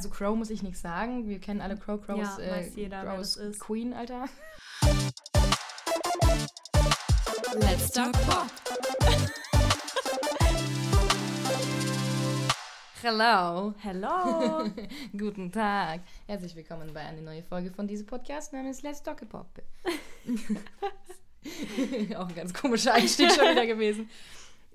Also Crow muss ich nichts sagen. Wir kennen alle Crow. Crow Ja, ist, äh, weiß jeder, wer Crow das ist. Queen, Alter. Let's Talk Pop. Hello. Hello. Guten Tag. Herzlich willkommen bei einer neuen Folge von diesem Podcast namens Let's Talk Pop. auch ein ganz komischer Einstieg schon wieder gewesen.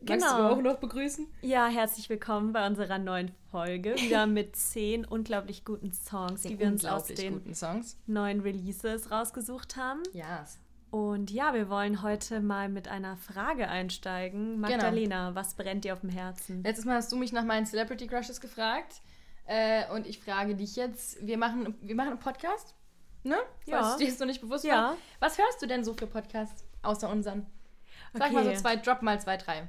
Magst du Genau. auch noch begrüßen? ja, herzlich willkommen bei unserer neuen Folge. Wieder mit zehn unglaublich guten Songs, die wir uns aus den neuen Releases rausgesucht haben. Ja. Und ja, wir wollen heute mal mit einer Frage einsteigen. Magdalena, was brennt dir auf dem Herzen? Letztes Mal hast du mich nach meinen Celebrity Crushes gefragt. Äh, und ich frage dich jetzt, wir machen, wir machen einen Podcast, ne? Ja. Falls dir das noch nicht bewusst Ja. war. Was hörst du denn so für Podcasts, außer unseren? Sag mal Okay. so zwei, drop mal zwei, drei.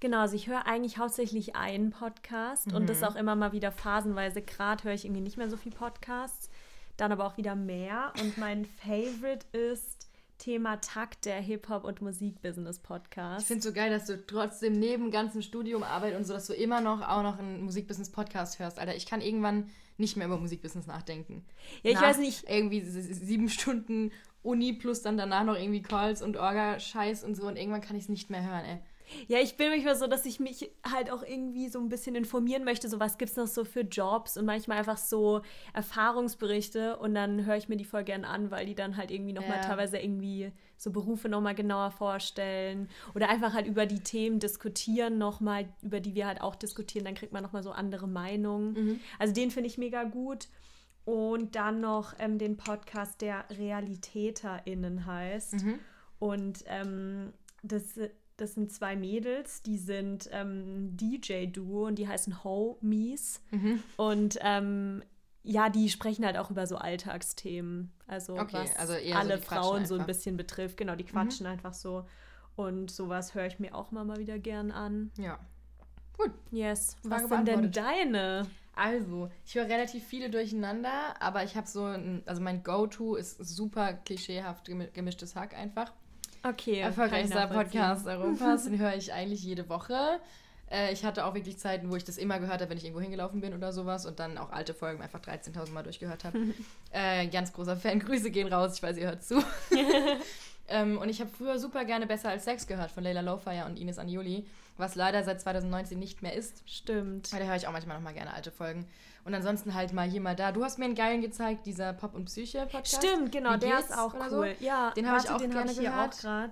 Genau, also ich höre eigentlich hauptsächlich einen Podcast und Mhm. das auch immer mal wieder phasenweise. Gerade höre ich irgendwie nicht mehr so viel Podcasts, dann aber auch wieder mehr. Und mein Favorite ist Thema Takt, der Hip-Hop- und Musikbusiness-Podcast. Ich finde es so geil, dass du trotzdem neben ganzem Studium, Arbeit und so, dass du immer noch auch noch einen Musikbusiness-Podcast hörst. Alter, ich kann irgendwann nicht mehr über Musikbusiness nachdenken. Ja, ich Nach weiß nicht. Irgendwie sieben Stunden Uni plus dann danach noch irgendwie Calls und Orga-Scheiß und so und irgendwann kann ich es nicht mehr hören, ey. Ja, ich bin manchmal so, dass ich mich halt auch irgendwie so ein bisschen informieren möchte, so was gibt es noch so für Jobs und manchmal einfach so Erfahrungsberichte und dann höre ich mir die voll gern an, weil die dann halt irgendwie nochmal Ja. teilweise irgendwie so Berufe nochmal genauer vorstellen oder einfach halt über die Themen diskutieren nochmal, über die wir halt auch diskutieren, dann kriegt man nochmal so andere Meinungen. Also den finde ich mega gut. Und dann noch ähm, den Podcast, der RealitäterInnen heißt. Und ähm, das, das sind zwei Mädels, die sind ähm, DJ-Duo und die heißen Homies. Und ähm, ja, die sprechen halt auch über so Alltagsthemen. Also Okay, was also so alle quatschen Frauen so ein einfach. bisschen betrifft. Genau, die quatschen einfach so. Und sowas höre ich mir auch mal, mal wieder gern an. Ja. Gut. Yes. Frage Was sind denn deine? Also, ich höre relativ viele durcheinander, aber ich habe so ein, also mein Go-To ist super klischeehaft gemi- gemischtes Hack einfach. Okay. Erfolgreichster. Podcast Europas, den höre ich eigentlich jede Woche. Äh, ich hatte auch wirklich Zeiten, wo ich das immer gehört habe, wenn ich irgendwo hingelaufen bin oder sowas und dann auch alte Folgen einfach 13.000 Mal durchgehört habe. äh, ganz großer Fan, Grüße gehen raus, ich weiß, ihr hört zu. ähm, und ich habe früher super gerne Besser als Sex gehört von Leila Lowfire und Ines Anioli, was leider seit 2019 nicht mehr ist. Stimmt. Aber da höre ich auch manchmal noch mal gerne alte Folgen. Und ansonsten halt mal hier, mal da. Du hast mir einen geilen gezeigt, dieser Pop- und Psyche-Podcast. Stimmt, genau, der ist auch cool. so. Ja, Den habe ich auch den gerne ich hier gehört. auch.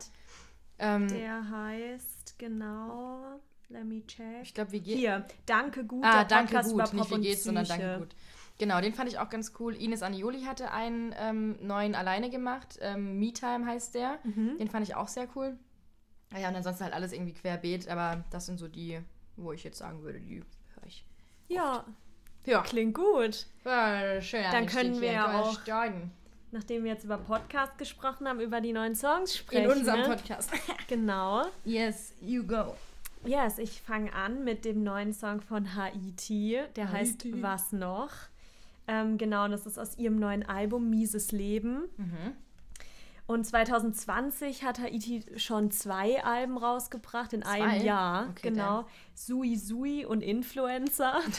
Ähm, Der heißt genau. Let me check. ich glaube, wie geht's? Hier, danke gut. Ah, danke Podcast gut. Nicht wie geht's, sondern Psyche. danke gut. Genau, den fand ich auch ganz cool. Ines Anioli hatte einen ähm, neuen alleine gemacht. Ähm, Me Time heißt der. Mhm. Den fand ich auch sehr cool. Ah Ja, und ansonsten halt alles irgendwie querbeet, aber das sind so die, wo ich jetzt sagen würde, die höre ich. Ja, Ja, klingt gut. war schön. Dann können wir ja auch- steigen. Nachdem wir jetzt über Podcast gesprochen haben, über die neuen Songs In sprechen. unserem ne? Podcast. Genau. yes, you go. Yes, ich fange an mit dem neuen Song von Haiti. Der heißt Haiti. Was noch? Ähm, genau, und das ist aus ihrem neuen Album Mieses Leben. Mhm. Und 2020 hat Haiti schon zwei Alben rausgebracht in einem Zwei? Jahr. Okay, genau. Sui Sui und Influencer.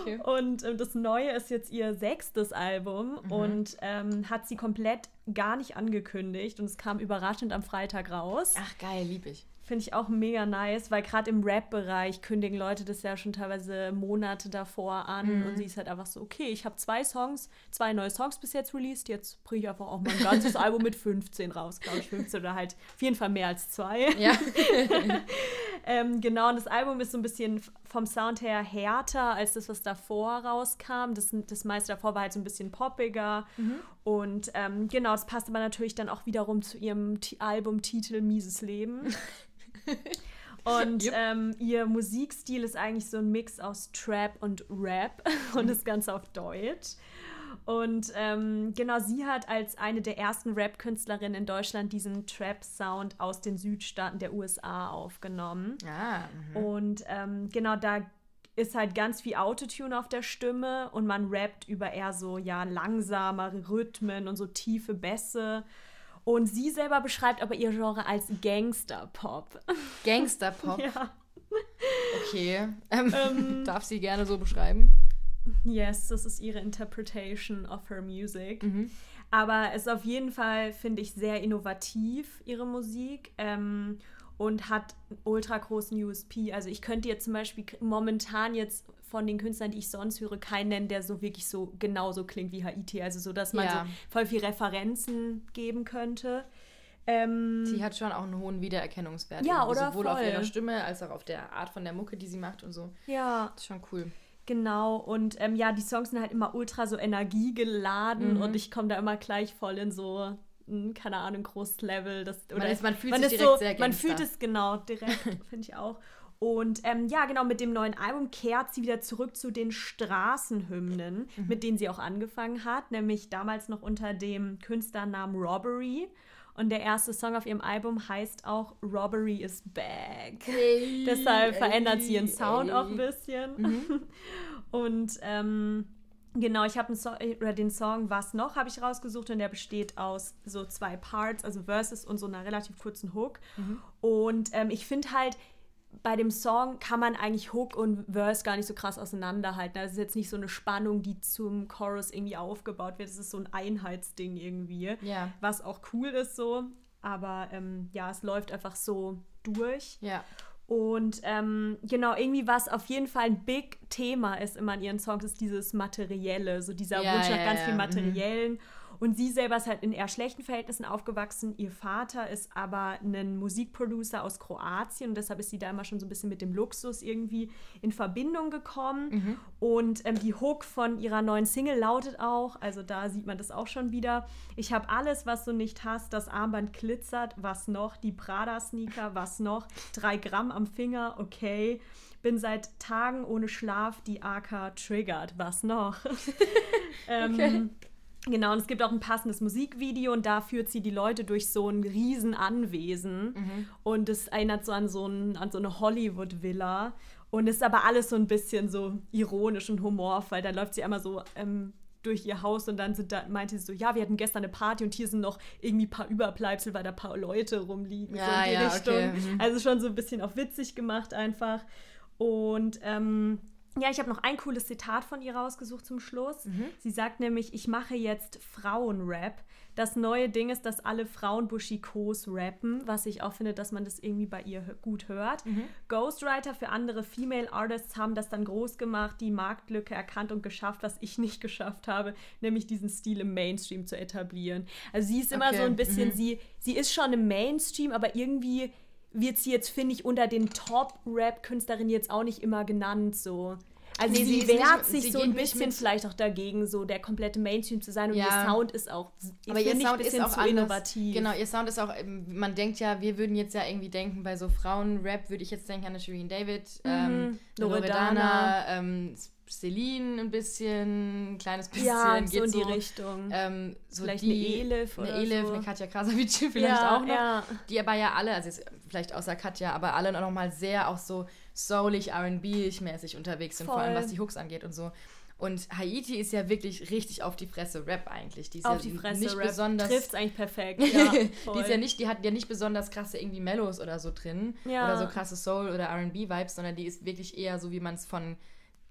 Okay. Und ähm, das Neue ist jetzt ihr sechstes Album Mhm. und ähm, hat sie komplett gar nicht angekündigt. Und es kam überraschend am Freitag raus. Ach, geil, lieb ich. Finde ich auch mega nice, weil gerade im Rap-Bereich kündigen Leute das ja schon teilweise Monate davor an. Mhm. Und sie ist halt einfach so, okay, ich habe zwei Songs, zwei neue Songs bis jetzt released, jetzt bringe ich einfach auch mal ein ganzes Album mit 15 raus, glaube ich, 15 oder halt auf jeden Fall mehr als zwei. Ja. Ähm, genau, und das Album ist so ein bisschen vom Sound her härter als das, was davor rauskam. Das, das meiste davor war halt so ein bisschen poppiger. Und ähm, genau, das passt aber natürlich dann auch wiederum zu ihrem Ti- Albumtitel Mieses Leben. Und Yep. ähm, ihr Musikstil ist eigentlich so ein Mix aus Trap und Rap und das Ganze auf Deutsch. Und ähm, genau, sie hat als eine der ersten Rap-Künstlerinnen in Deutschland diesen Trap-Sound aus den Südstaaten der USA aufgenommen. Ah, mhm. Und ähm, genau, da ist halt ganz viel Autotune auf der Stimme und man rappt über eher so, ja, langsamere Rhythmen und so tiefe Bässe. Und sie selber beschreibt aber ihr Genre als Gangster-Pop. Gangster-Pop. ja. Okay. Ähm, Ähm. darf sie gerne so beschreiben? Yes, das ist ihre Interpretation of her music. Mhm. Aber es ist auf jeden Fall, finde ich, sehr innovativ, ihre Musik. Ähm, und hat ultra großen USP. Also ich könnte jetzt zum Beispiel momentan jetzt von den Künstlern, die ich sonst höre, keinen nennen, der so wirklich so genauso klingt wie Haiti. Also so, dass man ja. so voll viel Referenzen geben könnte. Ähm, sie hat schon auch einen hohen Wiedererkennungswert. Ja, oder? Sowohl voll. auf ihrer Stimme als auch auf der Art von der Mucke, die sie macht und so. Ja. Das ist schon cool. Genau, und ähm, ja, die Songs sind halt immer ultra so energiegeladen mhm. und ich komme da immer gleich voll in so, hm, keine Ahnung, großes Level. Das, oder man, ist, man fühlt man sich direkt so, sehr Man fühlt es genau direkt, finde ich auch. Und ähm, ja, genau, mit dem neuen Album kehrt sie wieder zurück zu den Straßenhymnen, mhm. mit denen sie auch angefangen hat, nämlich damals noch unter dem Künstlernamen Robbery. Und der erste Song auf ihrem Album heißt auch Robbery is Back. Hey, Deshalb verändert sie ihren Sound ey. auch ein bisschen. Mhm. Und ähm, genau, ich habe so den Song Was noch habe ich rausgesucht und der besteht aus so zwei Parts, also Verses und so einer relativ kurzen Hook. Mhm. Und ähm, ich finde halt, bei dem Song kann man eigentlich Hook und Verse gar nicht so krass auseinanderhalten. Das ist jetzt nicht so eine Spannung, die zum Chorus irgendwie aufgebaut wird. Es ist so ein Einheitsding irgendwie, ja. was auch cool ist so. Aber ähm, ja, es läuft einfach so durch. Ja. Und ähm, genau, irgendwie was auf jeden Fall ein Big Thema ist immer in ihren Songs, ist dieses Materielle, so dieser ja, Wunsch nach ganz viel mhm. Materiellen. Mhm. Und sie selber ist halt in eher schlechten Verhältnissen aufgewachsen. Ihr Vater ist aber ein Musikproducer aus Kroatien und deshalb ist sie da immer schon so ein bisschen mit dem Luxus irgendwie in Verbindung gekommen. Mhm. Und ähm, die Hook von ihrer neuen Single lautet auch, also da sieht man das auch schon wieder, ich habe alles, was du nicht hast, das Armband glitzert, was noch, die Prada-Sneaker, was noch, drei Gramm am Finger, okay bin seit Tagen ohne Schlaf die AK triggert. Was noch? ähm, okay. Genau, und es gibt auch ein passendes Musikvideo und da führt sie die Leute durch so ein Riesenanwesen. Mhm. Und es erinnert so an so, ein, an so eine Hollywood-Villa. Und ist aber alles so ein bisschen so ironisch und humorvoll. Da läuft sie einmal so ähm, durch ihr Haus und dann sind da, meinte sie so, ja, wir hatten gestern eine Party und hier sind noch irgendwie ein paar Überbleibsel, weil da ein paar Leute rumliegen. Ja, so in die ja, Richtung. Okay. Mhm. Also schon so ein bisschen auch witzig gemacht einfach. Und ähm, ja, ich habe noch ein cooles Zitat von ihr rausgesucht zum Schluss. Mhm. Sie sagt nämlich, ich mache jetzt Frauenrap. Das neue Ding ist, dass alle Frauen Bushikos rappen, was ich auch finde, dass man das irgendwie bei ihr gut hört. Mhm. Ghostwriter für andere Female Artists haben das dann groß gemacht, die Marktlücke erkannt und geschafft, was ich nicht geschafft habe, nämlich diesen Stil im Mainstream zu etablieren. Also sie ist immer okay. so ein bisschen, mhm. sie, sie ist schon im Mainstream, aber irgendwie wird sie jetzt, finde ich, unter den Top-Rap-Künstlerinnen jetzt auch nicht immer genannt so. Also sie, sie wehrt sich sie so ein bisschen vielleicht auch dagegen, so der komplette Mainstream zu sein und ja. ihr Sound ist auch, aber ihr Sound ist auch zu anders. innovativ. Genau, ihr Sound ist auch, ähm, man denkt ja, wir würden jetzt ja irgendwie denken, bei so Frauen-Rap würde ich jetzt denken an eine Shirin David, mhm. ähm, Loredana, ähm, Celine ein bisschen, ein kleines bisschen. Ja, so in die so, Richtung. Ähm, so vielleicht die, eine Elif oder Eine Elif, so. eine Katja Krasavic vielleicht ja, auch noch. Ja. Die aber ja alle, also vielleicht außer Katja, aber alle noch mal sehr auch so soulig, R&B-mäßig unterwegs sind, Voll. vor allem was die Hooks angeht und so. Und Haiti ist ja wirklich richtig auf die Fresse Rap eigentlich. Die ist auf ja die Fresse nicht Rap besonders trifft's eigentlich perfekt. Ja, die ist ja nicht, die hat ja nicht besonders krasse irgendwie Mellows oder so drin ja. oder so krasse Soul oder R&B Vibes, sondern die ist wirklich eher so wie man es von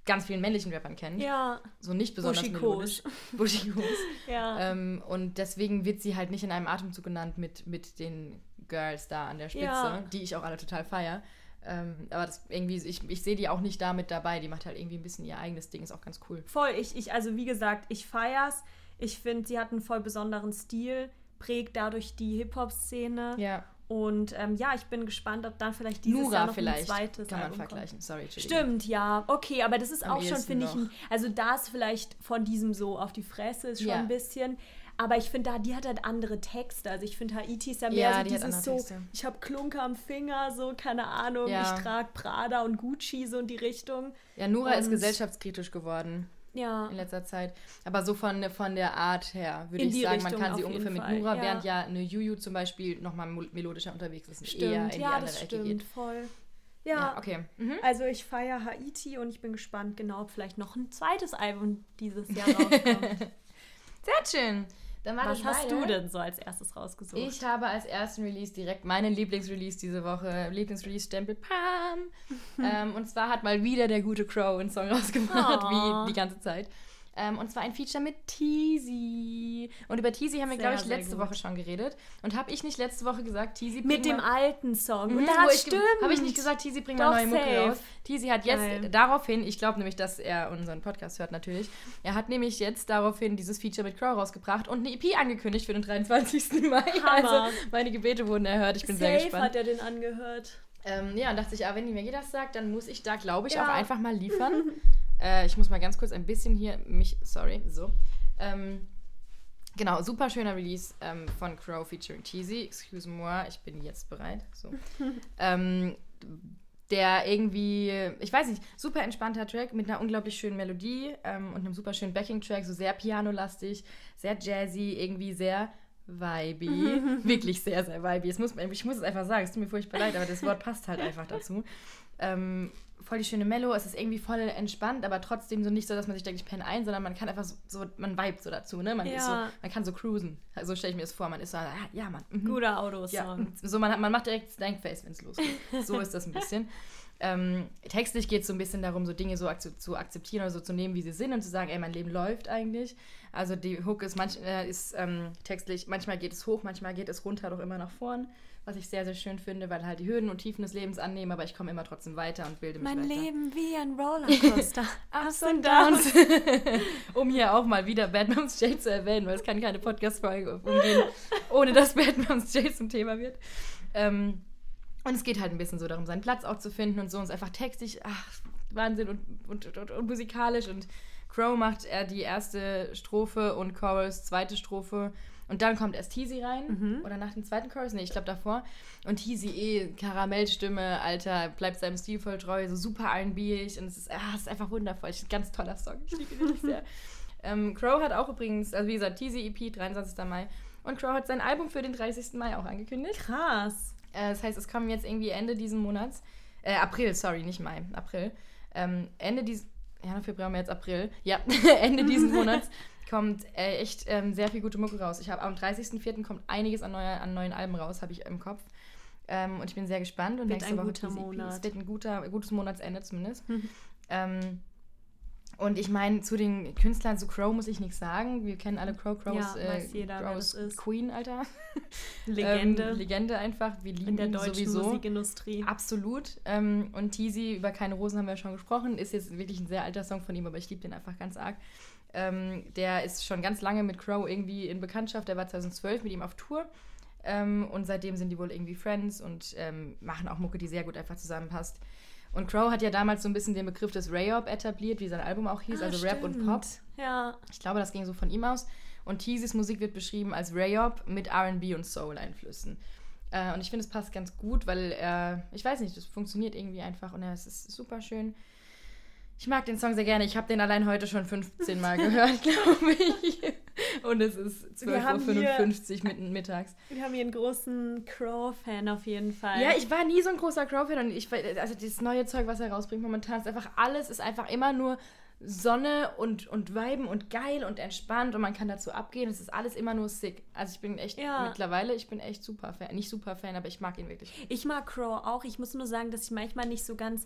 ganz vielen männlichen Rappern kennt. Ja. So nicht besonders Buschikos. Buschikos. ja. Ähm, und deswegen wird sie halt nicht in einem Atemzug genannt mit, mit den Girls da an der Spitze, ja. die ich auch alle total feier. Ähm, aber das irgendwie, ich, ich sehe die auch nicht damit dabei. Die macht halt irgendwie ein bisschen ihr eigenes Ding, ist auch ganz cool. Voll, ich, ich also wie gesagt, ich feier's. Ich finde, sie hat einen voll besonderen Stil, prägt dadurch die Hip-Hop-Szene. Ja. Und ähm, ja, ich bin gespannt, ob dann vielleicht dieses Nura Jahr noch vielleicht ein zweites kann man Album vergleichen. Sorry, Stimmt, ja. Okay, aber das ist Am auch schon, finde ich, ein, also das vielleicht von diesem so auf die Fresse ist schon ja. ein bisschen. Aber ich finde, da die hat halt andere Texte. Also ich finde, Haiti ist ja mehr ja, so dieses so, ich habe Klunker am Finger, so, keine Ahnung, ja. ich trage Prada und Gucci so in die Richtung. Ja, Nura und ist gesellschaftskritisch geworden ja. in letzter Zeit. Aber so von, von der Art her würde ich sagen, Richtung man kann sie ungefähr mit Nura, ja. während ja eine Juju zum Beispiel nochmal melodischer unterwegs ist stimmt. eher in die ja, andere das stimmt, geht. voll. Ja, ja okay. Mhm. Also ich feiere Haiti und ich bin gespannt, genau, ob vielleicht noch ein zweites Album dieses Jahr rauskommt. Sehr schön. Dann war Was das hast du denn so als erstes rausgesucht? Ich habe als ersten Release direkt meinen Lieblingsrelease diese Woche, Lieblingsrelease-Stempel, Pam. ähm, und zwar hat mal wieder der gute Crow einen Song rausgebracht, oh. wie die ganze Zeit. Ähm, und zwar ein Feature mit Teasy. Und über Teasy haben wir, glaube ich, letzte Woche schon geredet. Und habe ich nicht letzte Woche gesagt, Teasy bringt Mit dem alten Song. Mhm, und das stimmt. Habe ich nicht gesagt, Teasy bringt mal neue Mucke raus. Teasy hat jetzt Geil. daraufhin, ich glaube nämlich, dass er unseren Podcast hört natürlich, er hat nämlich jetzt daraufhin dieses Feature mit Crow rausgebracht und eine EP angekündigt für den 23. Mai. Hammer. Also meine Gebete wurden erhört. Ich bin Safe sehr gespannt. hat er den angehört. Ähm, ja, und dachte ich, ah, wenn mir jeder das sagt, dann muss ich da, glaube ich, ja. auch einfach mal liefern. Äh, ich muss mal ganz kurz ein bisschen hier mich, sorry, so. Ähm, genau, super schöner Release ähm, von Crow featuring Cheesy. Excuse moi, ich bin jetzt bereit. So. ähm, der irgendwie, ich weiß nicht, super entspannter Track mit einer unglaublich schönen Melodie ähm, und einem super schönen Backing-Track, so sehr pianolastig, sehr jazzy, irgendwie sehr vibey. Wirklich sehr, sehr vibey. Es muss, ich muss es einfach sagen, es tut mir furchtbar leid, aber das Wort passt halt einfach dazu. Ähm, voll die schöne Mellow, es ist irgendwie voll entspannt, aber trotzdem so nicht so, dass man sich denkt, ich penne ein, sondern man kann einfach so, so man vibet so dazu, ne? Man, ja. ist so, man kann so cruisen. So also stelle ich mir das vor, man ist so, ah, ja, man. Mhm. Guter Autosong. Ja, so, man, man macht direkt Stankface, wenn es losgeht. So ist das ein bisschen. Ähm, textlich geht es so ein bisschen darum, so Dinge so zu akzeptieren oder so zu nehmen, wie sie sind und zu sagen, ey, mein Leben läuft eigentlich. Also die Hook ist, manch, äh, ist ähm, textlich, manchmal geht es hoch, manchmal geht es runter, doch immer nach vorn was ich sehr, sehr schön finde, weil halt die Höhen und Tiefen des Lebens annehmen, aber ich komme immer trotzdem weiter und bilde mich mein weiter. Mein Leben wie ein Rollercoaster. Ups und Downs. um hier auch mal wieder Bad Moms J zu erwähnen, weil es kann keine Podcast-Folge umgehen, ohne dass Bad Moms J zum Thema wird. Ähm, und es geht halt ein bisschen so darum, seinen Platz auch zu finden und so. Und ist einfach textig, ach, Wahnsinn und, und, und, und musikalisch. Und Crow macht er die erste Strophe und Chorus zweite Strophe und dann kommt erst Teasy rein. Mhm. Oder nach dem zweiten Chorus. Nee, ich glaube davor. Und Teasy eh, Karamellstimme, Alter, bleibt seinem Stil voll treu, so super R&B-ig. Und es ist, ah, es ist einfach wundervoll. Ist ein ganz toller Song. Ich liebe ihn wirklich sehr. Ähm, Crow hat auch übrigens, also wie gesagt, Teasy EP, 23. Mai. Und Crow hat sein Album für den 30. Mai auch angekündigt. Krass. Äh, das heißt, es kommen jetzt irgendwie Ende diesen Monats. Äh, April, sorry, nicht Mai. April. Ähm, Ende diesen. Ja, Februar, März, April. Ja, Ende diesen Monats kommt äh, echt ähm, sehr viel gute Mucke raus. Ich habe am 30.04. kommt einiges an, neue, an neuen Alben raus, habe ich im Kopf. Ähm, und ich bin sehr gespannt. Und wird ein Woche guter Monat. Es wird ein guter, gutes Monatsende zumindest. Mhm. ähm, und ich meine, zu den Künstlern zu Crow muss ich nichts sagen. Wir kennen alle Crow. Crow ja, äh, jeder, Crow ist Queen, Alter. Legende. ähm, Legende einfach. Wir lieben In der deutschen sowieso. Musikindustrie. Absolut. Ähm, und Teasy, über Keine Rosen haben wir schon gesprochen, ist jetzt wirklich ein sehr alter Song von ihm, aber ich liebe den einfach ganz arg. Ähm, der ist schon ganz lange mit Crow irgendwie in Bekanntschaft. Der war 2012 mit ihm auf Tour. Ähm, und seitdem sind die wohl irgendwie Friends und ähm, machen auch Mucke, die sehr gut einfach zusammenpasst. Und Crow hat ja damals so ein bisschen den Begriff des Rayop etabliert, wie sein Album auch hieß, ah, also stimmt. Rap und Pop. Ja. Ich glaube, das ging so von ihm aus. Und Teasys Musik wird beschrieben als Rayop mit RB und Soul-Einflüssen. Äh, und ich finde, es passt ganz gut, weil er, ich weiß nicht, das funktioniert irgendwie einfach und es ist super schön. Ich mag den Song sehr gerne. Ich habe den allein heute schon 15 Mal gehört, glaube ich. Und es ist 12.55 Uhr mitten mittags. Wir haben hier einen großen Crow-Fan auf jeden Fall. Ja, ich war nie so ein großer Crow-Fan. Und ich, also das neue Zeug, was er rausbringt momentan, ist einfach alles, ist einfach immer nur Sonne und, und Weiben und geil und entspannt und man kann dazu abgehen. Es ist alles immer nur sick. Also ich bin echt ja. mittlerweile, ich bin echt super Fan. Nicht super Fan, aber ich mag ihn wirklich. Ich mag Crow auch. Ich muss nur sagen, dass ich manchmal nicht so ganz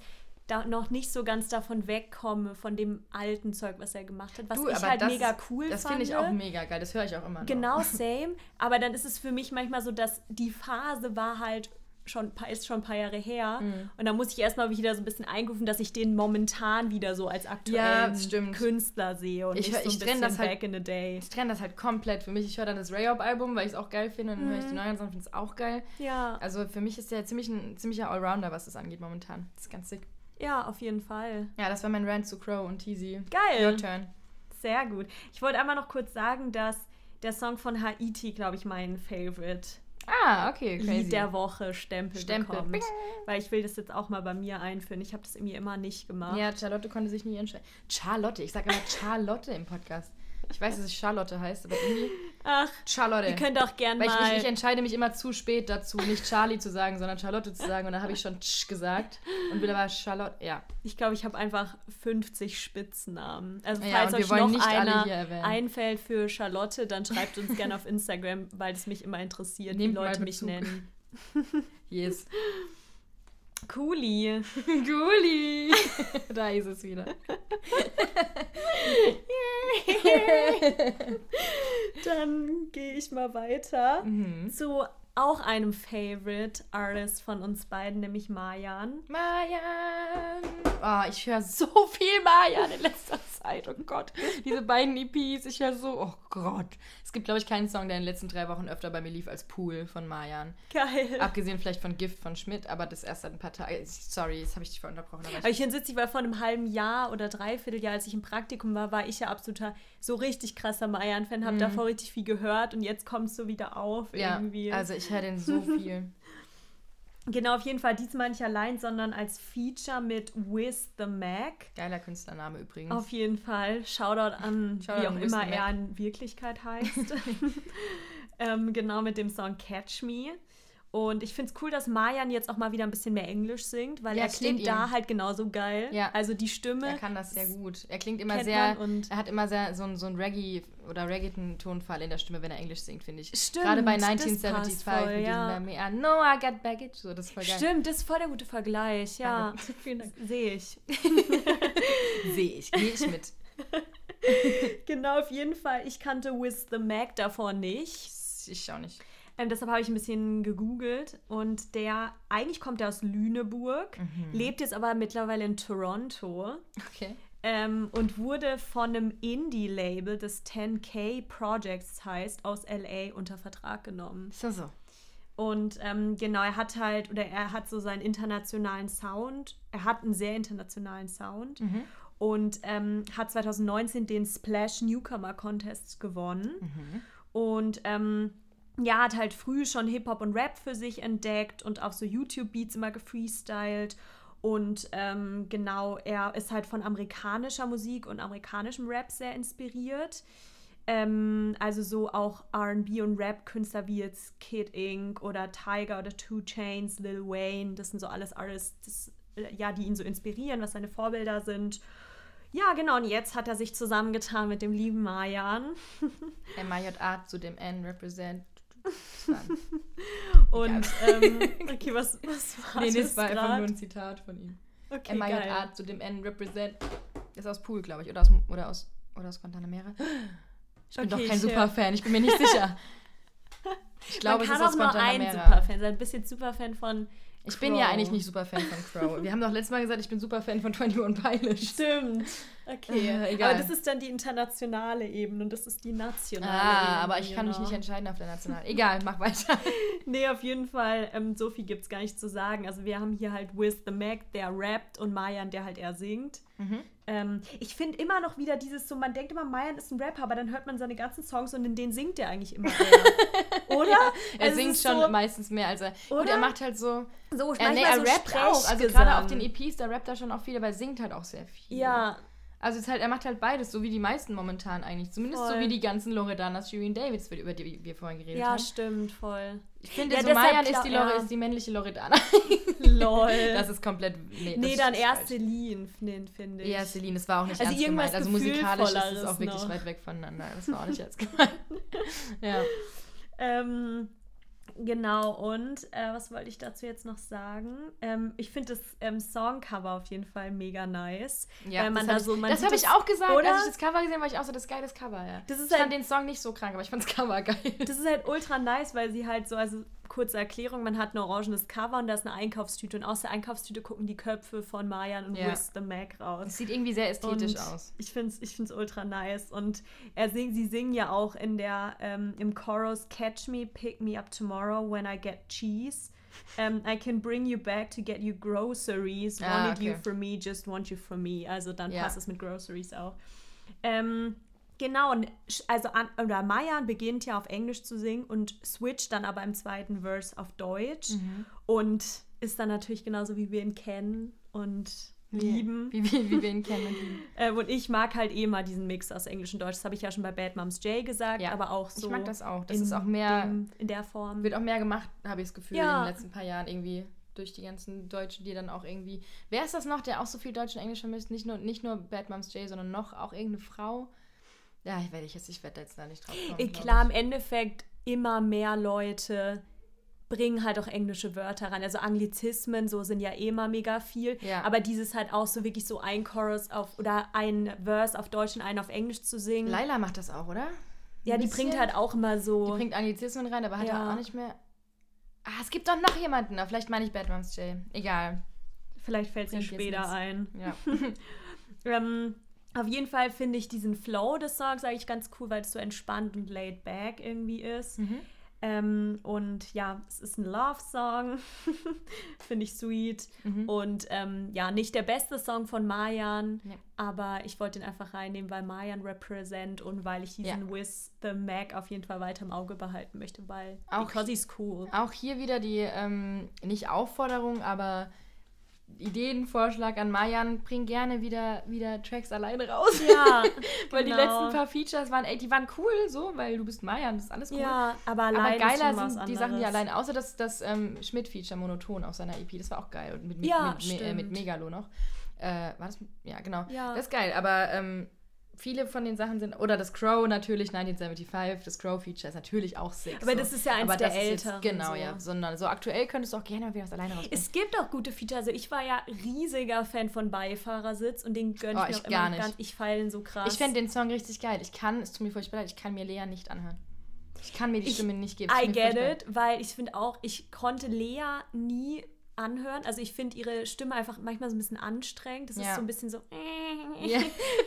da noch nicht so ganz davon wegkomme, von dem alten Zeug, was er gemacht hat, was du, ich halt mega cool das fand. Das finde ich auch mega geil, das höre ich auch immer noch. Genau, same. Aber dann ist es für mich manchmal so, dass die Phase war halt schon, ist schon ein paar Jahre her. Mhm. Und da muss ich erstmal wieder so ein bisschen einrufen, dass ich den momentan wieder so als aktuellen ja, Künstler sehe und ich, nicht so ein bisschen das halt, back in the day. Ich trenne das halt komplett. Für mich, ich höre dann das Rayop-Album, weil ich es auch geil finde und dann mhm. höre ich die neuen Sachen, finde es auch geil. Ja. Also für mich ist der ziemlich ein ziemlicher Allrounder, was das angeht momentan. Das ist ganz sick. Ja, auf jeden Fall. Ja, das war mein Rant zu Crow und Teasy. Geil. Your turn. Sehr gut. Ich wollte einmal noch kurz sagen, dass der Song von Haiti, glaube ich, mein Favorite Ah, okay, crazy. Lied der Woche Stempel, Stempel. bekommt. Bing. Weil ich will das jetzt auch mal bei mir einführen. Ich habe das irgendwie immer nicht gemacht. Ja, Charlotte konnte sich nie entscheiden. Charlotte, ich sage immer Charlotte im Podcast. Ich Ich weiß, dass es Charlotte heißt, aber irgendwie. Ach, Charlotte. ihr könnt auch gern Weil ich, mal. ich, ich entscheide mich immer zu spät dazu, nicht Charlie zu sagen, sondern Charlotte zu sagen. Und dann habe ich schon Tsch gesagt und will aber Charlotte. Ja. Ich glaube, ich habe einfach 50 Spitznamen. Also Ja, falls wir euch noch einer einfällt für Charlotte, dann schreibt uns gerne auf Instagram, weil es mich immer interessiert, Nehmt wie Leute mich nennen. Yes. Cooli. Guli. da ist es wieder. Dann gehe ich mal weiter Mhm. zu auch einem Favorite Artist von uns beiden, nämlich Marjan. Mayan. Oh, ich höre so viel Mayan in letzter Zeit. Oh Gott. Diese beiden EPs, ich höre so. Oh Gott. Es gibt, glaube ich, keinen Song, der in den letzten drei Wochen öfter bei mir lief als Pool von Mayan. Geil. Abgesehen vielleicht von Gift von Schmidt, aber das erst seit ein paar Tagen. Sorry, jetzt habe ich dich vorhin unterbrochen. Aber ich Aber ich es witzig, weil vor einem halben Jahr oder Dreivierteljahr, als ich im Praktikum war, war ich ja absoluter, so richtig krasser Mayan-Fan, habe davor richtig viel gehört und jetzt kommt es so wieder auf ja, irgendwie. also ich höre den so viel. genau, auf jeden Fall diesmal nicht allein, sondern als Feature mit Wiz the Mac. Geiler Künstlername übrigens. Auf jeden Fall. Shoutout an, Shoutout wie auch an immer er in Wirklichkeit heißt. ähm, genau mit dem Song Catch Me. Und ich finde es cool, dass Marjan jetzt auch mal wieder ein bisschen mehr Englisch singt, weil Ja, er klingt da halt genauso geil. Ja. Also die Stimme. Er kann das sehr gut. Er klingt immer sehr, er hat immer sehr so einen so ein Reggae oder Reggaeton-Tonfall in der Stimme, wenn er Englisch singt, finde ich. Stimmt, Gerade bei das 1975 passt voll, mit ja. diesem I know I got baggage, so das ist voll geil. Stimmt, das ist voll der gute Vergleich, ja. Danke. Vielen Dank. Sehe ich. Sehe ich, gehe ich mit. genau, auf jeden Fall. Ich kannte Wiz the Mac davor nicht. Ich auch nicht. Ähm, deshalb habe ich ein bisschen gegoogelt und der, eigentlich kommt er aus Lüneburg, Mhm. lebt jetzt aber mittlerweile in Toronto Okay. ähm, und wurde von einem Indie-Label, das 10K Projects heißt, aus LA unter Vertrag genommen. So, so. Und ähm, genau, er hat halt, oder er hat so seinen internationalen Sound, er hat einen sehr internationalen Sound Mhm. und ähm, hat 2019 den Splash Newcomer Contest gewonnen. Mhm. Und ähm, ja, hat halt früh schon Hip-Hop und Rap für sich entdeckt und auf so YouTube-Beats immer gefreestylt. Und ähm, genau, er ist halt von amerikanischer Musik und amerikanischem Rap sehr inspiriert. Ähm, also so auch RB und Rap-Künstler wie jetzt Kid Ink oder Tiger oder Two Chains, Lil Wayne, das sind so alles Artists, das, ja, die ihn so inspirieren, was seine Vorbilder sind. Ja, genau, und jetzt hat er sich zusammengetan mit dem lieben Marjan. MIJA zu dem N represent. Das Und, ähm, okay, was, was war nee, nee, das das war einfach nur ein Zitat von ihm. Okay, geil. MIJA zu dem N represent. Ist aus Pool, glaube ich. Oder aus, oder aus, oder aus Guantanamera. Ich bin Okay, doch kein hör- Superfan, ich bin mir nicht sicher. Ich glaube, Man es kann ist aus auch nur ein. Superfan sein. Ein bisschen Superfan von Ich bin ja Crow. eigentlich nicht Superfan von Crow. Wir haben doch letztes Mal gesagt, ich bin Superfan von 21 Pilots. Stimmt. Okay. Äh, egal. Aber das ist dann die internationale Ebene und das ist die nationale Ah, Ebene. aber ich kann mich genau. nicht entscheiden auf der National. Egal, mach weiter. Nee, auf jeden Fall, ähm, so viel gibt es gar nicht zu sagen. Also wir haben hier halt Wiz the Mac, der rappt und Mayan, der halt eher singt. Mhm. Ähm, ich finde immer noch wieder dieses so, man denkt immer, Mayan ist ein Rapper, aber dann hört man seine ganzen Songs und in denen singt er eigentlich immer eher. Oder? Er Also singt schon so, meistens mehr als er. Gut, Oder? er macht halt so. so Er, nee, er so rappt auch. Also gerade auf den EPs, da rappt er schon auch viel, aber er singt halt auch sehr viel. Ja, Also halt, er macht halt beides, so wie die meisten momentan eigentlich. Zumindest so Voll. wie die ganzen Loredanas, Shirin Davids, über die wir vorhin geredet ja, haben. stimmt, voll. Ich finde, Ja, so klar- ist die, Lore, ja. ist die männliche Loredana. Lol. Das ist komplett. Nee, nee, dann falsch. Celine, find- finde ich. Ja, Celine, das war auch nicht Also ernst gemeint. Also musikalisch ist es auch wirklich noch. weit weg voneinander. Das war auch nicht ernst gemeint. ja. Ähm, genau, und äh, was wollte ich dazu jetzt noch sagen? Ähm, ich finde das ähm, Songcover auf jeden Fall mega nice. Ja, weil man das da so, ich, man das sieht habe ich auch gesagt. oder? Als ich das Cover gesehen habe, war ich auch so, das ist geiles Cover, ja. Das ist ich fand halt- den Song nicht so krank, aber ich fand das Cover geil. Das ist halt ultra nice, weil sie halt so, also kurze Erklärung, man hat ein orangenes Cover und da ist eine Einkaufstüte und aus der Einkaufstüte gucken die Köpfe von Mayan und Ja. Wiz the Mac raus. Es sieht irgendwie sehr ästhetisch Und aus. Ich finde es ich find's ultra nice. Und er sing, sie singen ja auch in der, ähm, im Chorus Catch me, pick me up tomorrow when I get cheese. Um, I can bring you back to get you groceries. Ah, Wanted you okay. for me, just want you for me. Also dann Ja. passt es mit Groceries auch. Ähm, genau, also an, oder Mayan beginnt ja auf Englisch zu singen und switcht dann aber im zweiten Verse auf Deutsch Mhm. und ist dann natürlich genauso wie wir ihn kennen und lieben. Wie, wie, wie wir ihn kennen und lieben. Ähm, und ich mag halt eh mal diesen Mix aus Englisch und Deutsch. Das habe ich ja schon bei Bad Moms J gesagt, Ja, aber auch so. Ich mag das auch. Das ist auch mehr, Dem, in der Form. wird auch mehr gemacht, habe ich das Gefühl, Ja. in den letzten paar Jahren irgendwie. Durch die ganzen Deutschen, die dann auch irgendwie. Wer ist das noch, der auch so viel Deutsch und Englisch vermisst? Nicht nur, nicht nur Bad Moms J, sondern noch auch irgendeine Frau. Ja, ich werde ich jetzt, ich werde jetzt da nicht drauf kommen. Klar, im. Endeffekt immer mehr Leute bringen halt auch englische Wörter rein. Also Anglizismen, so sind ja eh immer mega viel. Ja. Aber dieses halt auch so wirklich so ein Chorus auf oder ein Verse auf Deutsch und einen auf Englisch zu singen. Laila macht das auch, oder? ja, die bringt halt auch immer so. Die bringt Anglizismen rein, aber hat Ja. auch nicht mehr. Ah, es gibt doch noch jemanden. Na, Vielleicht meine ich Bad Moms J. Egal. vielleicht fällt es mir später ein. Ja. Ähm, auf jeden Fall finde ich diesen Flow des Songs eigentlich ganz cool, weil es so entspannt und laid back irgendwie ist. Mhm. Ähm, und ja, es ist ein Love-Song. Finde ich sweet. Mhm. Und ähm, ja, nicht der beste Song von Mayan, Nee. aber ich wollte ihn einfach reinnehmen, weil Mayan represent und weil ich diesen Ja. With the Mac auf jeden Fall weiter im Auge behalten möchte, weil Auch because he's cool. Auch hier wieder die, ähm, nicht Aufforderung, aber Ideenvorschlag an Mayan, bring gerne wieder, wieder Tracks alleine raus. Ja, weil die genau. letzten paar Features waren, ey, die waren cool, so, weil du bist Mayan, das ist alles cool. Ja, aber Aber allein geiler sind die Sachen, die anderes. allein, außer das, das ähm, Schmidt-Feature Monoton auf seiner EP, das war auch geil. Und mit, mit, Ja, mit, mit, äh, mit. Megalo noch. Äh, war das? Ja, genau. Ja. Das ist geil, aber ähm, viele von den Sachen sind, oder das Crow natürlich, 1975, das Crow-Feature ist natürlich auch sick. Aber so. das ist ja eins aber der ist jetzt- älteren, Genau, so. ja. Sondern so aktuell könntest du auch gerne mal wieder was alleine rausbringen. Es gibt auch gute Features. Also ich war ja riesiger Fan von Beifahrersitz und den gönne Oh, ich mir auch gar immer nicht. ganz. Ich feiere den so krass. Ich fände den Song richtig geil. Ich kann, es tut mir furchtbar leid, ich kann mir Lea nicht anhören. Ich kann mir die Ich- Stimme nicht geben. I get it, weil ich finde auch, ich konnte Lea nie anhören. Also ich finde ihre Stimme einfach manchmal so ein bisschen anstrengend. Das Ja. ist so ein bisschen so. Ja.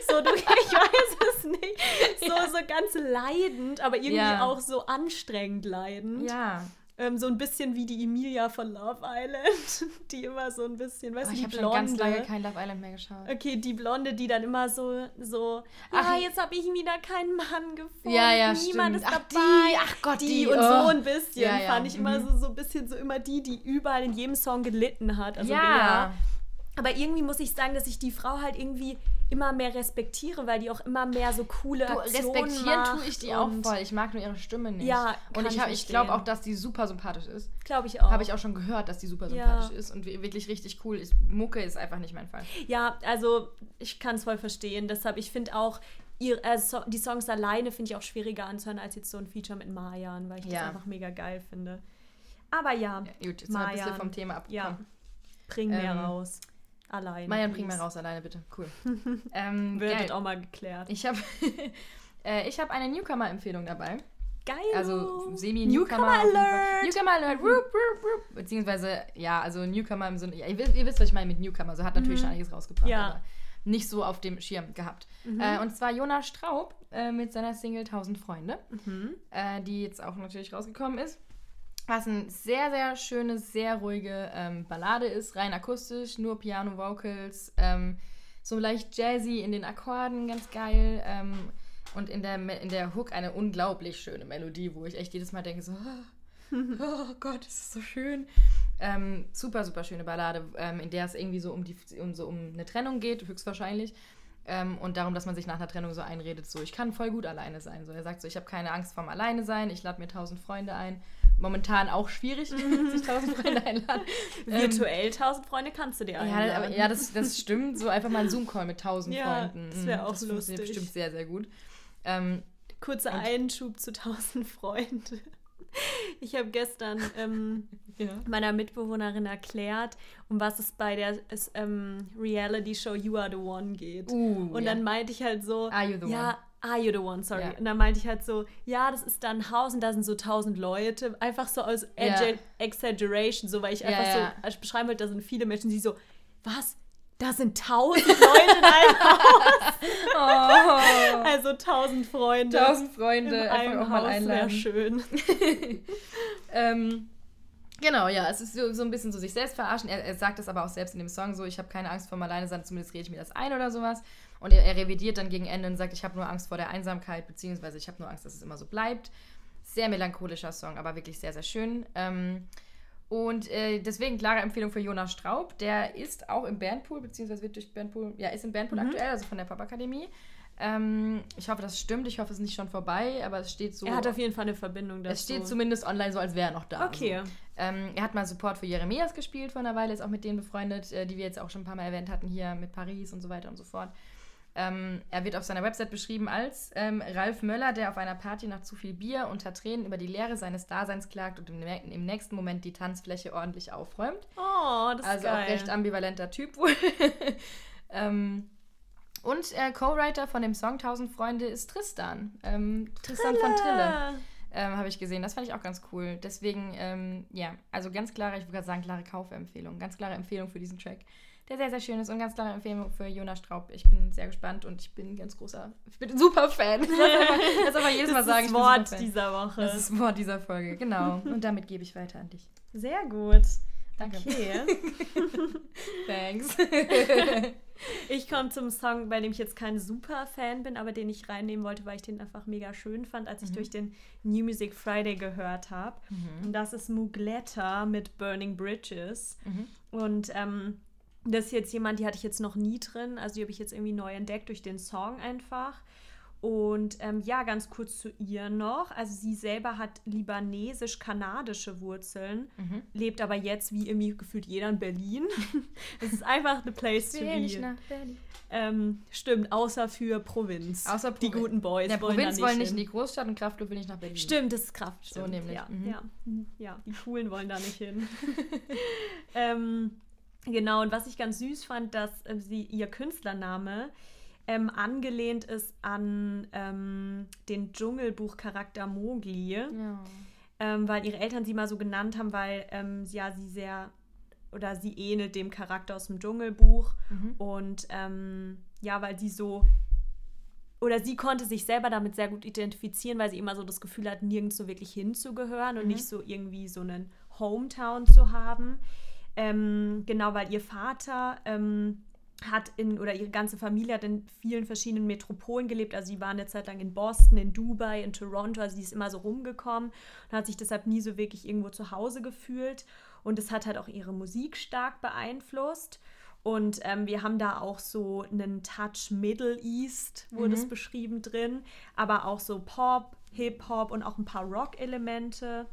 So, du, ich weiß es nicht. So, so ganz leidend, aber irgendwie Ja. auch so anstrengend leidend. Ja. Ähm, so ein bisschen wie die Emilia von Love Island, die immer so ein bisschen, weißt Oh, du, ich die habe schon ganz Blonde. lange kein Love Island mehr geschaut. Okay, die Blonde, die dann immer so, so, Ach, ja, jetzt habe ich wieder keinen Mann gefunden. Ja, ja, Niemand stimmt. ist Ach, dabei. die, ach Gott, die, die, und oh. so ein bisschen Ja, ja, fand ich immer mhm. so, so ein bisschen so immer die, die überall in jedem Song gelitten hat. Also ja. Bea. Aber irgendwie muss ich sagen, dass ich die Frau halt irgendwie immer mehr respektiere, weil die auch immer mehr so coole Du, Aktionen respektieren macht tue ich die auch voll. Ich mag nur ihre Stimme nicht. Ja, und ich, ich hab- ich glaube verstehen. auch, dass die super sympathisch ist. Glaube ich auch. Habe ich auch schon gehört, dass die super Ja. sympathisch ist und wi- wirklich richtig cool ist. Mucke ist einfach nicht mein Fall. Ja, also ich kann es voll verstehen. Deshalb, ich finde auch, ihr, äh, so, die Songs alleine finde ich auch schwieriger anzuhören als jetzt so ein Feature mit Mayan, weil ich das Ja. einfach mega geil finde. Aber ja, Ja, gut, jetzt sind wir ein bisschen vom Thema abgekommen. ja, bring mehr Ähm, raus. Alleine. Mayan, bring mal raus alleine, bitte. Cool. ähm, Wird geil. auch mal geklärt. Ich habe äh, ich hab eine Newcomer-Empfehlung dabei. Geil. Also semi Newcomer. Alert! Newcomer Alert! Wup, wup, wup. Beziehungsweise, ja, also Newcomer im Sinne, ja, ihr, wisst, ihr wisst, was ich meine mit Newcomer. Also hat natürlich schon einiges rausgebracht, Mhm. Ja. Mhm. aber nicht so auf dem Schirm gehabt. Äh, und zwar Jonas Straub äh, mit seiner Single 1000 Freunde, Mhm. äh, die jetzt auch natürlich rausgekommen ist. Was eine sehr, sehr schöne, sehr ruhige ähm, Ballade ist, rein akustisch, nur Piano-Vocals, ähm, so leicht jazzy in den Akkorden, ganz geil. Ähm, und in der, in der Hook eine unglaublich schöne Melodie, wo ich echt jedes Mal denke, so, oh, oh Gott, das ist so schön. Ähm, super, super schöne Ballade, ähm, in der es irgendwie so um, die, um, so um eine Trennung geht, höchstwahrscheinlich. Ähm, und darum, dass man sich nach einer Trennung so einredet, so, ich kann voll gut alleine sein. So, er sagt so, ich habe keine Angst vorm Alleine sein, ich lade mir tausend Freunde ein. Momentan auch schwierig, sich tausend Freunde einladen. Ähm, Virtuell 1000 Freunde kannst du dir ja, einladen. aber, ja das, das stimmt. So einfach mal ein Zoom-Call mit tausend Ja, Freunden. das wär Mm, auch funktioniert lustig. bestimmt sehr, sehr gut. Ähm, Kurzer Einschub zu 1000 Freunde. Ich habe gestern ähm, ja. meiner Mitbewohnerin erklärt, um was es bei der ähm, Reality-Show You Are the One geht. Uh, und ja. dann meinte ich halt so, Are you the ja, Are you the one, sorry. Ja. Und dann meinte ich halt so, ja, das ist da ein Haus und da sind so tausend Leute. Einfach so aus Ja. Exag- Exaggeration, so weil ich einfach so als beschreiben wollte, da sind viele Menschen, die so, was? Da sind tausend Leute in einem Haus. Oh, Also tausend Freunde. tausend Freunde einfach auch mal Haus wäre einladen. schön. Ähm, genau, ja, es ist so, so ein bisschen so sich selbst verarschen. Er, er sagt es aber auch selbst in dem Song so, ich habe keine Angst vor dem Alleinesein, zumindest rede ich mir das ein oder sowas. Und er, er revidiert dann gegen Ende und sagt, ich habe nur Angst vor der Einsamkeit, beziehungsweise ich habe nur Angst, dass es immer so bleibt. Sehr melancholischer Song, aber wirklich sehr, sehr schön. Ähm, Und äh, deswegen klare Empfehlung für Jonas Straub. Der ist auch im Bandpool, beziehungsweise wird durch Bandpool, ja, ist im Bandpool mhm. aktuell, also von der Popakademie. Ähm, ich hoffe, das stimmt. Ich hoffe, es ist nicht schon vorbei, aber es steht so. Er hat auf jeden Fall eine Verbindung dazu. Es steht zumindest online so, als wäre er noch da. Okay. Also. Ähm, er hat mal Support für Jeremias gespielt vor einer Weile, ist auch mit denen befreundet, äh, die wir jetzt auch schon ein paar Mal erwähnt hatten, hier mit Paris und so weiter und so fort. Ähm, er wird auf seiner Website beschrieben als ähm, Ralf Möller, der auf einer Party nach zu viel Bier unter Tränen über die Leere seines Daseins klagt und im, im nächsten Moment die Tanzfläche ordentlich aufräumt. Oh, das ist Also geil. auch recht ambivalenter Typ wohl. ähm, und äh, Co-Writer von dem Song Tausend Freunde ist Tristan. Ähm, Tristan von Trille. Ähm, Habe ich gesehen. Das fand ich auch ganz cool. Deswegen, ähm, ja, also ganz klare, ich würde gerade sagen, klare Kaufempfehlung. Ganz klare Empfehlung für diesen Track der sehr, sehr schön ist und ganz klare Empfehlung für Jonas Straub. Ich bin sehr gespannt und ich bin ein ganz großer, ich bin ein super Fan. Das soll man jedes Mal sagen. Das Wort dieser Woche. Das ist das Wort dieser Folge, genau. Und damit gebe ich weiter an dich. Sehr gut. Danke. Okay. Thanks. ich komme zum Song, bei dem ich jetzt kein super Fan bin, aber den ich reinnehmen wollte, weil ich den einfach mega schön fand, als ich mhm. durch den New Music Friday gehört habe. Mhm. Und das ist Mugletta mit Burning Bridges. Mhm. Und ähm, das ist jetzt jemand, die hatte ich jetzt noch nie drin. Also die habe ich jetzt irgendwie neu entdeckt durch den Song einfach. Und ähm, ja, ganz kurz zu ihr noch. Also sie selber hat libanesisch-kanadische Wurzeln, mhm. lebt aber jetzt wie irgendwie gefühlt jeder in Berlin. Es ist einfach eine place to be. Ähm, stimmt, außer für Provinz. Außer Provi die guten Boys. Der wollen Provinz wollen nicht in die Großstadt und Kraftclub will nicht nach Berlin. Stimmt, das ist Kraft. Stimmt. So nämlich. Ja, mhm. ja. ja, die Coolen wollen da nicht hin. ähm, Genau, und was ich ganz süß fand, dass äh, sie ihr Künstlername ähm, angelehnt ist an ähm, den Dschungelbuchcharakter Mowgli. Ja. Ähm, weil ihre Eltern sie mal so genannt haben, weil ähm, ja sie sehr oder sie ähnelt dem Charakter aus dem Dschungelbuch. Mhm. Und ähm, ja, weil sie so oder sie konnte sich selber damit sehr gut identifizieren, weil sie immer so das Gefühl hat, nirgends so wirklich hinzugehören und mhm. nicht so irgendwie so einen Hometown zu haben. Ähm, genau, weil ihr Vater ähm, hat in, oder ihre ganze Familie hat in vielen verschiedenen Metropolen gelebt. Also sie war eine Zeit lang in Boston, in Dubai, in Toronto. Also sie ist immer so rumgekommen und hat sich deshalb nie so wirklich irgendwo zu Hause gefühlt. Und es hat halt auch ihre Musik stark beeinflusst. Und ähm, wir haben da auch so einen Touch Middle East, wurde mhm. es beschrieben drin, aber auch so Pop, Hip-Hop und auch ein paar Rock-Elemente.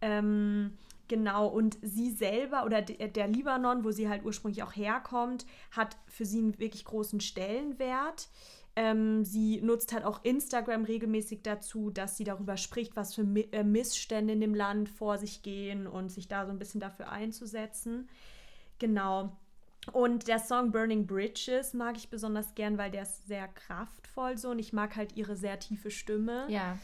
Ähm, Genau, und sie selber oder der Libanon, wo sie halt ursprünglich auch herkommt, hat für sie einen wirklich großen Stellenwert. Ähm, sie nutzt halt auch Instagram regelmäßig dazu, dass sie darüber spricht, was für äh, Missstände in dem Land vor sich gehen und sich da so ein bisschen dafür einzusetzen. Genau. Und der Song Burning Bridges mag ich besonders gern, weil der ist sehr kraftvoll so und ich mag halt ihre sehr tiefe Stimme. Ja.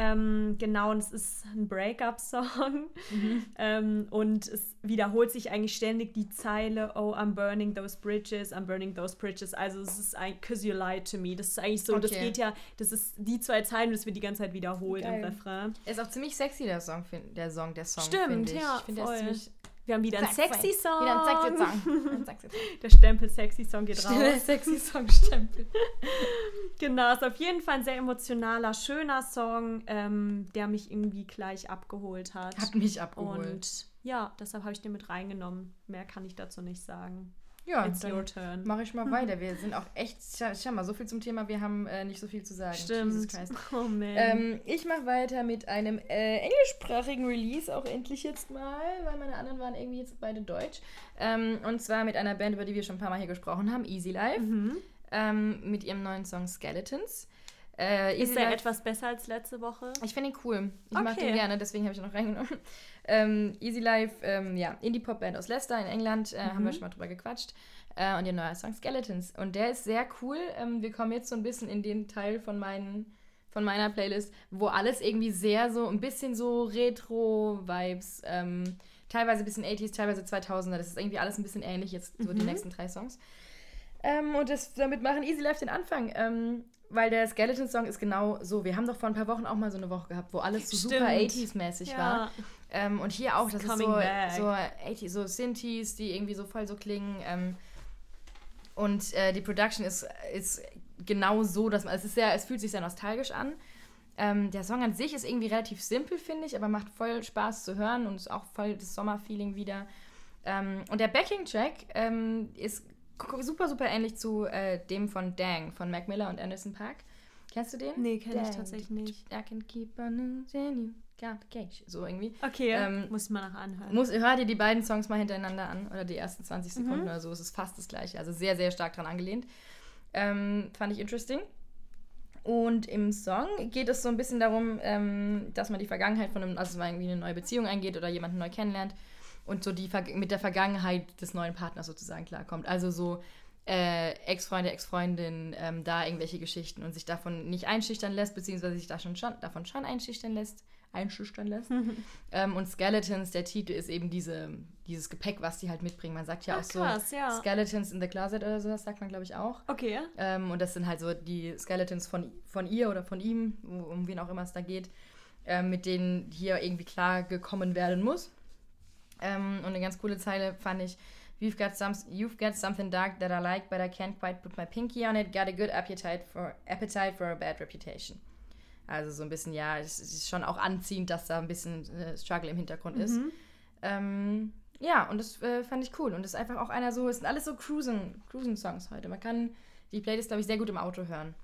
Ähm, genau, und es ist ein Breakup-Song. Mhm. Ähm, und es wiederholt sich eigentlich ständig die Zeile, oh, I'm burning those bridges, I'm burning those bridges. Also es ist ein, cause you lied to me. Das ist eigentlich so, okay. das geht ja, das ist die zwei Zeilen, das wird die ganze Zeit wiederholt Geil. im Refrain. Ist auch ziemlich sexy, der Song, der Song, der Song, Stimmt, ich. ja, ich finde, der ist ziemlich wir haben wieder einen sexy Song. Wieder einen sexy Song. Der Stempel sexy Song geht raus. Der sexy Song Stempel. genau, ist auf jeden Fall ein sehr emotionaler, schöner Song, ähm, der mich irgendwie gleich abgeholt hat. Hat mich abgeholt. Und ja, deshalb habe ich den mit reingenommen. Mehr kann ich dazu nicht sagen. Ja, It's your turn. Mache ich mal mhm. weiter. Wir sind auch echt, schau mal, so viel zum Thema, wir haben äh, nicht so viel zu sagen. Stimmt. Oh man. Ähm, ich mache weiter mit einem äh, englischsprachigen Release, auch endlich jetzt mal, weil meine anderen waren irgendwie jetzt beide deutsch. Ähm, und zwar mit einer Band, über die wir schon ein paar Mal hier gesprochen haben, Easy Life, mhm. ähm, mit ihrem neuen Song Skeletons. Äh, ist der etwas besser als letzte Woche? Ich finde ihn cool. Ich okay. mag den gerne, deswegen habe ich ihn noch reingenommen. Ähm, Easy Life, ähm, ja, Indie-Pop-Band aus Leicester in England, äh, mhm. haben wir schon mal drüber gequatscht. Äh, und ihr neuer Song Skeletons. Und der ist sehr cool. Ähm, wir kommen jetzt so ein bisschen in den Teil von, meinen, von meiner Playlist, wo alles irgendwie sehr so, ein bisschen so Retro-Vibes, ähm, teilweise ein bisschen 80s, teilweise 2000er. Das ist irgendwie alles ein bisschen ähnlich jetzt, so mhm. die nächsten drei Songs. Ähm, und das, damit machen Easy Life den Anfang. Ähm, weil der Skeleton-Song ist genau so. Wir haben doch vor ein paar Wochen auch mal so eine Woche gehabt, wo alles so Stimmt. super 80s-mäßig ja. war. Ähm, und hier auch, das ist so, so, 80, so Synthes, die irgendwie so voll so klingen. Ähm, und äh, die Production ist, ist genau so, dass man, es ist sehr, es fühlt sich sehr nostalgisch an. Ähm, der Song an sich ist irgendwie relativ simpel, finde ich, aber macht voll Spaß zu hören und ist auch voll das Sommerfeeling wieder. Ähm, und der Backing-Track ähm, ist super, super ähnlich zu äh, dem von Dang von Mac Miller und Anderson Park. Kennst du den? Nee, kenne ich tatsächlich nicht. I can keep on you. So irgendwie. Okay, ähm, muss ich mal nach anhören. Muss, hör dir die beiden Songs mal hintereinander an oder die ersten 20 Sekunden mhm. oder so. Es ist fast das gleiche. Also sehr, sehr stark dran angelehnt. Ähm, fand ich interesting. Und im Song geht es so ein bisschen darum, ähm, dass man die Vergangenheit von einem, also man irgendwie eine neue Beziehung eingeht oder jemanden neu kennenlernt und so die mit der Vergangenheit des neuen Partners sozusagen klarkommt. Also so äh, Ex-Freunde, Ex-Freundin, ähm, da irgendwelche Geschichten und sich davon nicht einschüchtern lässt, beziehungsweise sich da schon, schon davon schon einschüchtern lässt einschüchtern lässt. ähm, und Skeletons, der Titel ist eben diese, dieses Gepäck, was die halt mitbringen. Man sagt ja Ach, auch krass, so ja. Skeletons in the Closet oder so, das sagt man, glaube ich, auch. Okay. Ähm, und das sind halt so die Skeletons von, von ihr oder von ihm, um wen auch immer es da geht, äh, mit denen hier irgendwie klar gekommen werden muss. Ähm, und eine ganz coole Zeile fand ich. You've got, some, you've got something dark that I like, but I can't quite put my pinky on it. Got a good appetite for, appetite for a bad reputation. Also so ein bisschen, ja, es ist schon auch anziehend, dass da ein bisschen äh, Struggle im Hintergrund mhm. ist. Ähm, ja, und das äh, fand ich cool. Und das ist einfach auch einer so, es sind alles so Cruisen, Cruisen-Songs heute. Man kann die Playlist, glaube ich, sehr gut im Auto hören.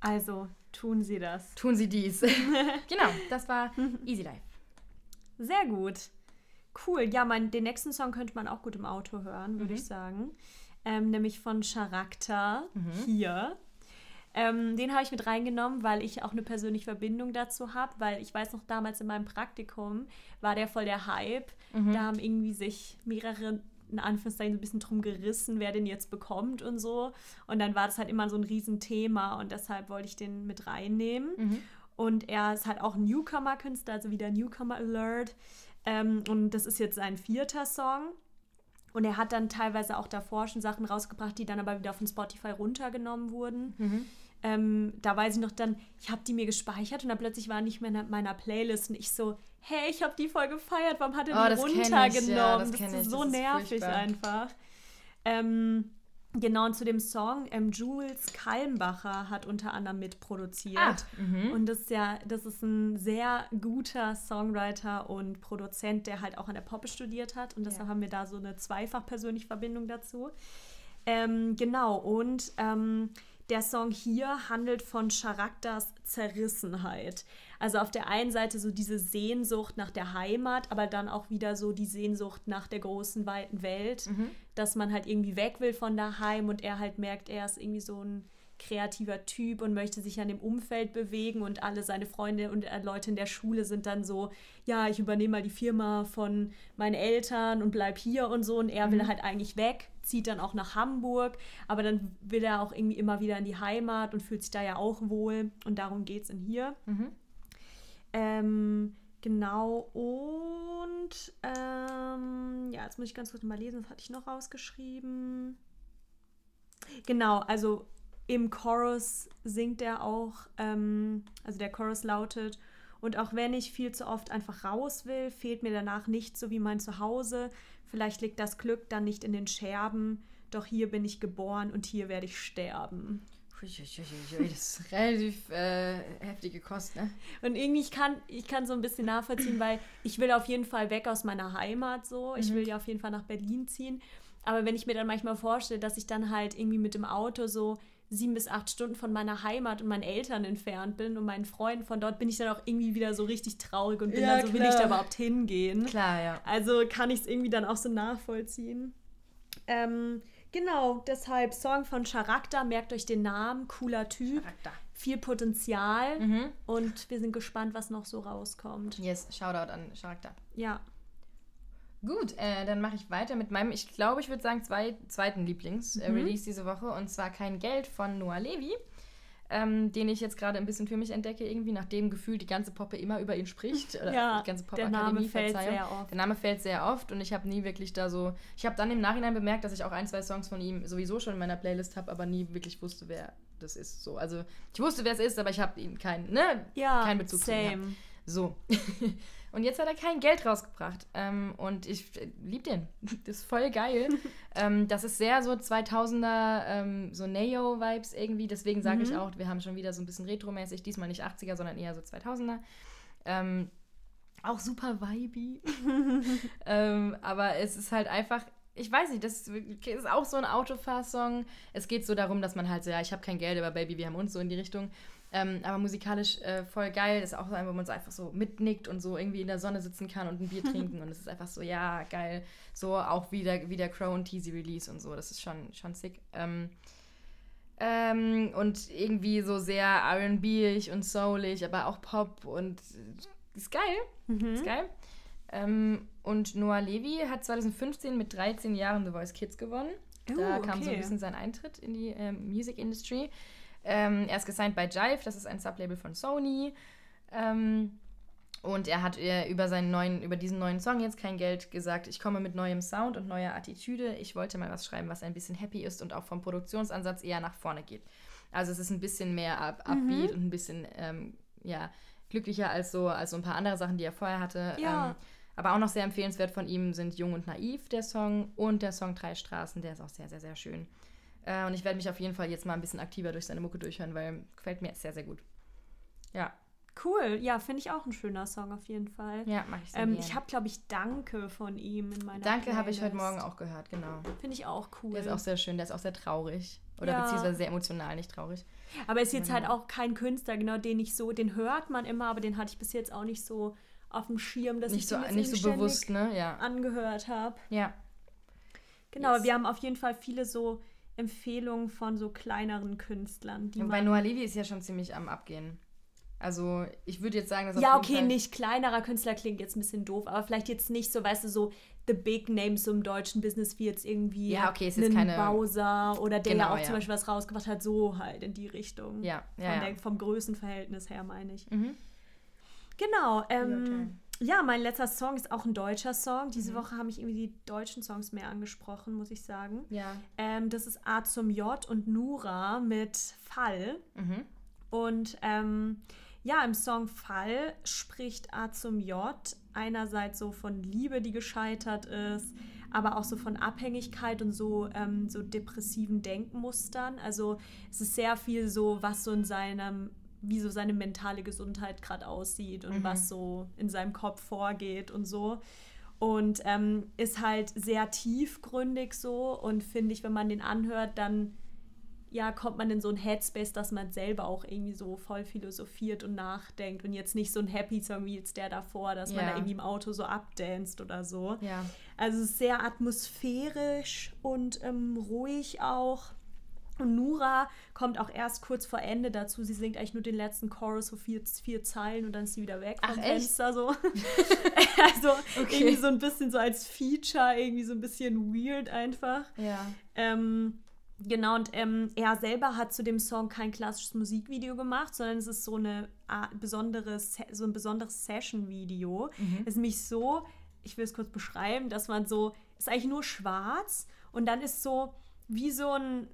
Also, tun Sie das. Tun Sie dies. genau, das war Easy Life. Sehr gut. Cool. Ja, mein, den nächsten Song könnte man auch gut im Auto hören, würde mhm. ich sagen. Ähm, nämlich von Charakter mhm. hier. Ähm, den habe ich mit reingenommen, weil ich auch eine persönliche Verbindung dazu habe, weil ich weiß noch, damals in meinem Praktikum war der voll der Hype. Mhm. Da haben irgendwie sich mehrere in Anführungszeichen so ein bisschen drum gerissen, wer den jetzt bekommt und so. Und dann war das halt immer so ein Riesenthema und deshalb wollte ich den mit reinnehmen. Mhm. Und er ist halt auch Newcomer-Künstler, also wieder Newcomer Alert. Ähm, und das ist jetzt sein vierter Song. Und er hat dann teilweise auch davor schon Sachen rausgebracht, die dann aber wieder von Spotify runtergenommen wurden. Mhm. Ähm, da weiß ich noch dann, ich habe die mir gespeichert und dann plötzlich war nicht mehr in meiner Playlist und ich so, hey, ich habe die voll gefeiert, warum hat er die oh, runtergenommen? Ich, ja, das, das ist so das nervig ist einfach. Ähm, genau, und zu dem Song, ähm, Jules Kalmbacher hat unter anderem mitproduziert. Ah, mhm. und das ist ja, das ist ein sehr guter Songwriter und Produzent, der halt auch an der Poppe studiert hat. Und deshalb ja. haben wir da so eine zweifach persönliche Verbindung dazu. Ähm, genau, und ähm, der Song hier handelt von Charakters Zerrissenheit. Also auf der einen Seite so diese Sehnsucht nach der Heimat, aber dann auch wieder so die Sehnsucht nach der großen, weiten Welt, mhm. dass man halt irgendwie weg will von daheim und er halt merkt, er ist irgendwie so ein kreativer Typ und möchte sich an dem Umfeld bewegen und alle seine Freunde und äh, Leute in der Schule sind dann so, ja, ich übernehme mal die Firma von meinen Eltern und bleib hier und so und er mhm. will halt eigentlich weg, zieht dann auch nach Hamburg, aber dann will er auch irgendwie immer wieder in die Heimat und fühlt sich da ja auch wohl und darum geht es in hier. Mhm. Ähm, genau und ähm, ja, jetzt muss ich ganz kurz mal lesen, was hatte ich noch rausgeschrieben? Genau, also im Chorus singt er auch, ähm, also der Chorus lautet, und auch wenn ich viel zu oft einfach raus will, fehlt mir danach nichts so wie mein Zuhause. Vielleicht liegt das Glück dann nicht in den Scherben, doch hier bin ich geboren und hier werde ich sterben. Das ist relativ äh, heftige Kost, ne? Und irgendwie, ich kann, ich kann so ein bisschen nachvollziehen, weil ich will auf jeden Fall weg aus meiner Heimat so. Ich mhm. will ja auf jeden Fall nach Berlin ziehen. Aber wenn ich mir dann manchmal vorstelle, dass ich dann halt irgendwie mit dem Auto so sieben bis acht Stunden von meiner Heimat und meinen Eltern entfernt bin und meinen Freunden von dort, bin ich dann auch irgendwie wieder so richtig traurig und bin ja, dann so, klar. will ich da überhaupt hingehen? Klar, ja. Also kann ich es irgendwie dann auch so nachvollziehen. Ähm, genau, deshalb Song von Charakter, merkt euch den Namen, cooler Typ. Charakter. Viel Potenzial mhm. und wir sind gespannt, was noch so rauskommt. Yes, Shoutout an Charakter. Ja. Gut, äh, dann mache ich weiter mit meinem, ich glaube, ich würde sagen, zwei, zweiten Lieblings-Release äh, mhm. diese Woche. Und zwar Kein Geld von Noah Levy. Ähm, den ich jetzt gerade ein bisschen für mich entdecke, irgendwie, nachdem gefühlt die ganze Poppe immer über ihn spricht. Oder ja, die ganze Pop-Akademie, fällt sehr oft. Der Name fällt sehr oft und ich habe nie wirklich da so. Ich habe dann im Nachhinein bemerkt, dass ich auch ein, zwei Songs von ihm sowieso schon in meiner Playlist habe, aber nie wirklich wusste, wer das ist. So. Also ich wusste, wer es ist, aber ich habe ihn keinen, ne? Ja, keinen Bezug same. zu ihm. So. und jetzt hat er kein Geld rausgebracht. Ähm, und ich äh, liebe den. Das ist voll geil. ähm, das ist sehr so 2000er, ähm, so Neo-Vibes irgendwie. Deswegen sage ich Mhm. auch, wir haben schon wieder so ein bisschen retromäßig. Diesmal nicht 80er, sondern eher so 2000er. Ähm, auch super vibey. ähm, aber es ist halt einfach, ich weiß nicht, das ist auch so ein Autofahrsong. Es geht so darum, dass man halt so, ja, ich habe kein Geld, aber Baby, wir haben uns so in die Richtung. Ähm, aber musikalisch äh, voll geil. Das ist auch so ein, wo man so einfach so mitnickt und so irgendwie in der Sonne sitzen kann und ein Bier trinken. Und es ist einfach so, ja, geil. So auch wie der, wie der Crow und Teasy Release und so. Das ist schon, schon sick. Ähm, ähm, und irgendwie so sehr RB-ig und soulig, aber auch Pop und ist geil. Mhm. Ist geil. Ähm, und Noah Levy hat 2015 mit 13 Jahren The Voice Kids gewonnen. Da Uh, kam so ein okay. bisschen sein Eintritt in die ähm, Music Industry. Ähm, er ist gesigned bei Jive, das ist ein Sublabel von Sony. Ähm, und er hat äh, über, seinen neuen, über diesen neuen Song jetzt kein Geld gesagt. Ich komme mit neuem Sound und neuer Attitüde. Ich wollte mal was schreiben, was ein bisschen happy ist und auch vom Produktionsansatz eher nach vorne geht. Also es ist ein bisschen mehr up, upbeat und ein bisschen ähm, ja, glücklicher als so, als so ein paar andere Sachen, die er vorher hatte. Ja. Ähm, aber auch noch sehr empfehlenswert von ihm sind Jung und Naiv, der Song, und der Song Drei Straßen, der ist auch sehr, sehr, sehr schön. Äh, und ich werde mich auf jeden Fall jetzt mal ein bisschen aktiver durch seine Mucke durchhören, weil gefällt mir sehr, sehr gut. Ja, Cool, ja, finde ich auch ein schöner Song auf jeden Fall. ja, mag ich sehr Ähm, ich habe, glaube ich, Danke von ihm in meiner Danke habe ich heute. Morgen auch gehört, genau. Finde ich auch cool. Der ist auch sehr schön, der ist auch sehr traurig. Oder Ja. beziehungsweise sehr emotional, nicht traurig. aber ist jetzt halt Genau. auch kein Künstler, genau, den ich so, den hört man immer, aber den hatte ich bis jetzt auch nicht so auf dem Schirm, dass Nicht ich so, nicht so bewusst, ne? Ja. angehört habe. Ja. Genau, Yes. wir haben auf jeden Fall viele so Empfehlungen von so kleineren Künstlern, die man Noah Levy ist ja schon ziemlich am Abgehen. Also, ich würde jetzt sagen, dass Ja, okay, Fall- nicht kleinerer Künstler klingt jetzt ein bisschen doof, aber vielleicht jetzt nicht so, weißt du, so the big names so im deutschen Business wie jetzt irgendwie Ja, okay, ist jetzt keine- Bowser oder der ja Genau, auch ja. zum Beispiel was rausgebracht hat, so halt in die Richtung. Ja, Von ja, ja. Der, vom Größenverhältnis her, meine ich. Mhm. Genau. Ähm. Ja, mein letzter Song ist auch ein deutscher Song. Mhm. Diese Woche haben mich irgendwie die deutschen Songs mehr angesprochen, muss ich sagen. Ja. Ähm, das ist A zum J und Nura mit Fall. Mhm. Und ähm, ja, im Song Fall spricht A zum J einerseits so von Liebe, die gescheitert ist, aber auch so von Abhängigkeit und so, ähm, so depressiven Denkmustern. Also es ist sehr viel so, was so in seinem, wie so seine mentale Gesundheit gerade aussieht und Mhm. was so in seinem Kopf vorgeht und so. Und ähm, ist halt sehr tiefgründig so und finde ich, wenn man den anhört, dann ja, kommt man in so ein Headspace, dass man selber auch irgendwie so voll philosophiert und nachdenkt und jetzt nicht so ein Happy-Song wie jetzt der davor, dass man Ja. da irgendwie im Auto so abdanzt oder so. Ja. Also es ist sehr atmosphärisch und ähm, ruhig auch. Und Nura kommt auch erst kurz vor Ende dazu. Sie singt eigentlich nur den letzten Chorus, so vier, vier Zeilen und dann ist sie wieder weg Ach, vom echt? Fenster. So. also Okay. irgendwie so ein bisschen so als Feature, irgendwie so ein bisschen weird einfach. Ja. Ähm, genau, und ähm, er selber hat zu dem Song kein klassisches Musikvideo gemacht, sondern es ist so, eine Art, besondere, so ein besonderes Session-Video. Mhm. Es ist nämlich so, ich will es kurz beschreiben, dass man so, ist eigentlich nur schwarz und dann ist so wie so ein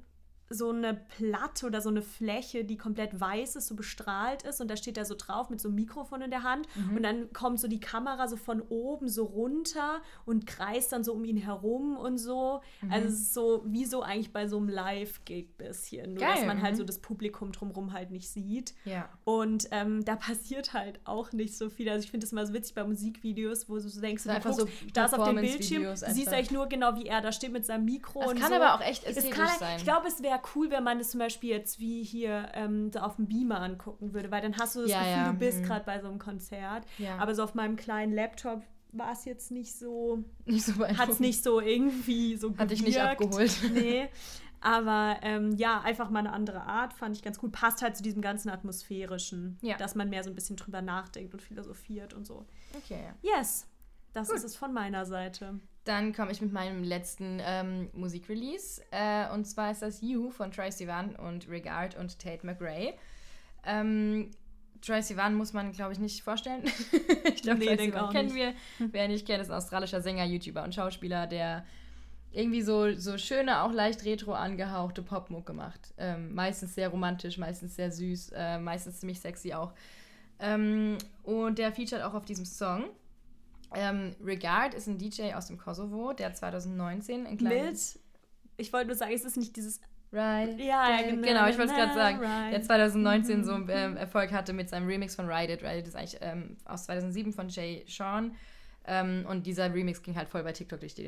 so eine Platte oder so eine Fläche, die komplett weiß ist, so bestrahlt ist und da steht er so drauf mit so einem Mikrofon in der Hand Mhm. und dann kommt so die Kamera so von oben so runter und kreist dann so um ihn herum und so. Mhm. Also es ist so wie so eigentlich bei so einem Live-Gig bisschen, nur dass Geil, man halt mhm. so das Publikum drumherum halt nicht sieht. Ja. Und ähm, da passiert halt auch nicht so viel. Also ich finde das immer so witzig bei Musikvideos, wo du so denkst, du einfach guckst, so da ist auf dem Bildschirm, du siehst einfach. eigentlich nur genau, wie er da steht mit seinem Mikro und kann so. aber auch echt Es ästhetisch kann, sein. Ich glaube, es wäre cool, wenn man das zum Beispiel jetzt wie hier ähm, so auf dem Beamer angucken würde, weil dann hast du das Ja, Gefühl, ja, du bist mhm. gerade bei so einem Konzert. Ja. Aber so auf meinem kleinen Laptop war es jetzt nicht so, nicht so hat es nicht so irgendwie so Hat dich nicht gewirkt. abgeholt. Nee. Aber ähm, ja, einfach mal eine andere Art, fand ich ganz gut. Passt halt zu diesem ganzen Atmosphärischen, Ja. dass man mehr so ein bisschen drüber nachdenkt und philosophiert und so. Okay, ja. Yes, das Gut. ist es von meiner Seite. Dann komme ich mit meinem letzten ähm, Musikrelease. Äh, und zwar ist das You von Troye Sivan und Regard und Tate McRae. Ähm, Troye Sivan muss man, glaube ich, nicht vorstellen. ich glaube, Nee, auch kennen nicht. wir. Wer nicht kennt, ist ein australischer Sänger, YouTuber und Schauspieler, der irgendwie so, so schöne, auch leicht retro angehauchte Popmucke macht. Ähm, meistens sehr romantisch, meistens sehr süß, äh, meistens ziemlich sexy auch. Ähm, und der featured auch auf diesem Song. Ähm, Regard ist ein DJ aus dem Kosovo, der 2019 ein kleines... Mit, ich wollte nur sagen, es ist nicht dieses... Ride. Ja, ja, genau. Genau, ich wollte es gerade sagen. Ride. Der 2019 so ähm, Erfolg hatte mit seinem Remix von Ride It. Ride It ist eigentlich ähm, aus 2007 von Jay Sean. Ähm, und dieser Remix ging halt voll bei TikTok durch die.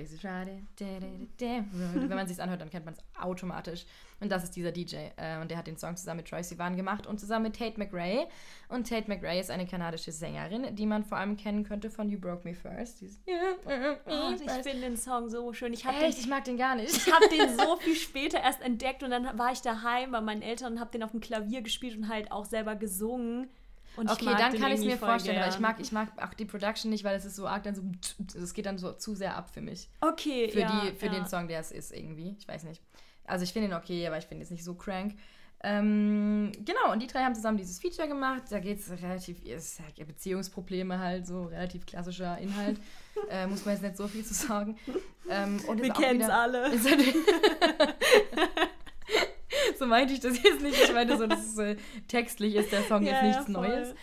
Wenn man sich anhört, dann kennt man es automatisch. Und das ist dieser DJ. Äh, und der hat den Song zusammen mit Troy Sivan gemacht und zusammen mit Tate McRae. Und Tate McRae ist eine kanadische Sängerin, die man vor allem kennen könnte von You Broke Me First. Dieses, oh, ich finde den Song so schön. Ich Echt? Den, ich mag den gar nicht. Ich habe den so viel später erst entdeckt und dann war ich daheim bei meinen Eltern und habe den auf dem Klavier gespielt und halt auch selber gesungen. Und okay, dann kann ich es mir vorstellen, weil ich mag, ich mag auch die Production nicht, weil es ist so arg dann so, es geht dann so zu sehr ab für mich. Okay, für ja, die, Für ja. den Song, der es ist irgendwie. Ich weiß nicht. Also ich finde ihn okay, aber ich finde es nicht so crank. Ähm, genau, und die drei haben zusammen dieses Feature gemacht. Da geht es relativ, ist ja Beziehungsprobleme halt, so relativ klassischer Inhalt. äh, muss man jetzt nicht so viel zu sagen. Ähm, und Wir kennen es alle. so meinte ich das jetzt nicht. Ich meine, so, das ist, äh, textlich ist der Song ja, jetzt nichts ja, Neues.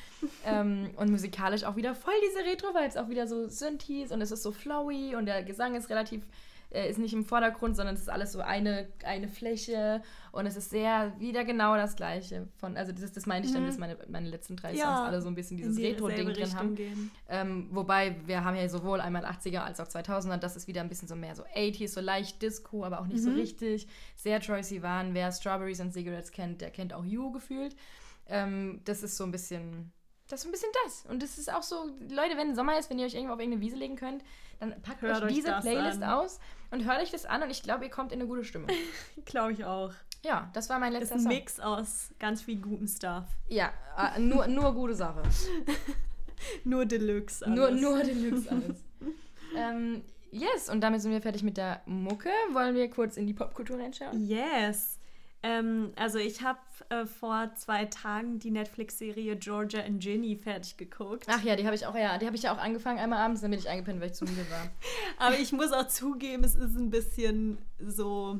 Ähm, und musikalisch auch wieder voll diese Retro-Vibes, auch wieder so Synthes und es ist so flowy und der Gesang ist relativ äh, ist nicht im Vordergrund, sondern es ist alles so eine, eine Fläche und es ist sehr wieder genau das Gleiche. Von, also das, das meine ich dann, mhm. dass meine, meine letzten drei ja, Songs alle so ein bisschen dieses die Retro-Ding drin haben. Ähm, wobei wir haben ja sowohl einmal 80er als auch 2000er, das ist wieder ein bisschen so mehr so 80s, so leicht Disco, aber auch nicht mhm. so richtig. Sehr Troy Sivan. Wer Strawberries and Cigarettes kennt, der kennt auch You gefühlt. Ähm, das ist so ein bisschen das ist ein bisschen das. Und das ist auch so, Leute, wenn Sommer ist, wenn ihr euch irgendwo auf irgendeine Wiese legen könnt, dann packt hört euch diese Playlist an. aus und hört euch das an und ich glaube, ihr kommt in eine gute Stimmung. glaube ich auch. Ja, das war mein letzter Song. Ist ein Song. Mix aus ganz viel gutem Stuff. Ja, äh, nur, nur gute Sache. nur Deluxe alles. Nur, nur Deluxe alles. ähm, yes, und damit sind wir fertig mit der Mucke. Wollen wir kurz in die Popkultur reinschauen? Yes. Ähm, also ich habe äh, vor zwei Tagen die Netflix-Serie Georgia and Ginny fertig geguckt. Ach ja, die habe ich auch, ja, die habe ich ja auch angefangen einmal abends, bin ich eingepennt, weil ich zu müde war. Aber ich muss auch zugeben, es ist ein bisschen so,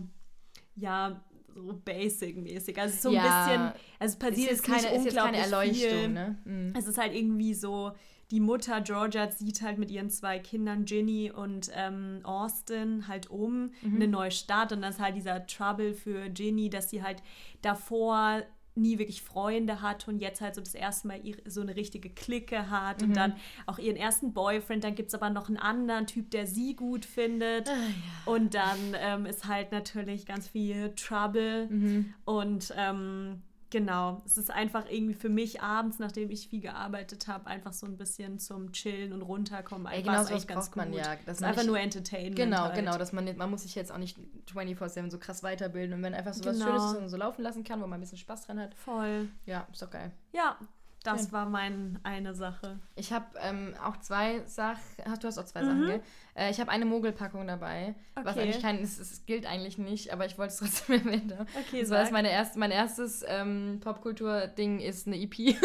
ja, so basic-mäßig. Also so ein ja, bisschen, also es passiert ist keine, ist jetzt keine Erleuchtung, viel. ne? Mhm. Es ist halt irgendwie so, die Mutter Georgia zieht halt mit ihren zwei Kindern Ginny und ähm, Austin halt um mhm. eine neue Stadt und das ist halt dieser Trouble für Ginny, dass sie halt davor nie wirklich Freunde hat und jetzt halt so das erste Mal so eine richtige Clique hat mhm. und dann auch ihren ersten Boyfriend. Dann gibt es aber noch einen anderen Typ, der sie gut findet. Ah, ja. Und dann ähm, ist halt natürlich ganz viel Trouble mhm. und ähm, Genau, es ist einfach irgendwie für mich abends, nachdem ich viel gearbeitet habe, einfach so ein bisschen zum Chillen und runterkommen. Ey, genau, so ganz gut. man ja. Das ist einfach nur Entertainment. Genau, halt. genau, dass man man muss sich jetzt auch nicht 24/7 so krass weiterbilden und wenn einfach so was genau. Schönes ist und so laufen lassen kann, wo man ein bisschen Spaß dran hat. Voll. Ja, ist doch geil. Ja, das war meine eine Sache. Ich habe ähm, auch zwei Sachen. Du hast auch zwei mhm. Sachen, gell? Äh, ich habe eine Mogelpackung dabei. Okay. Was eigentlich kein. Es, es, gilt eigentlich nicht, aber ich wollte es trotzdem erwähnen. Okay, das war meine erste, mein erstes ähm, Popkultur-Ding ist eine EP.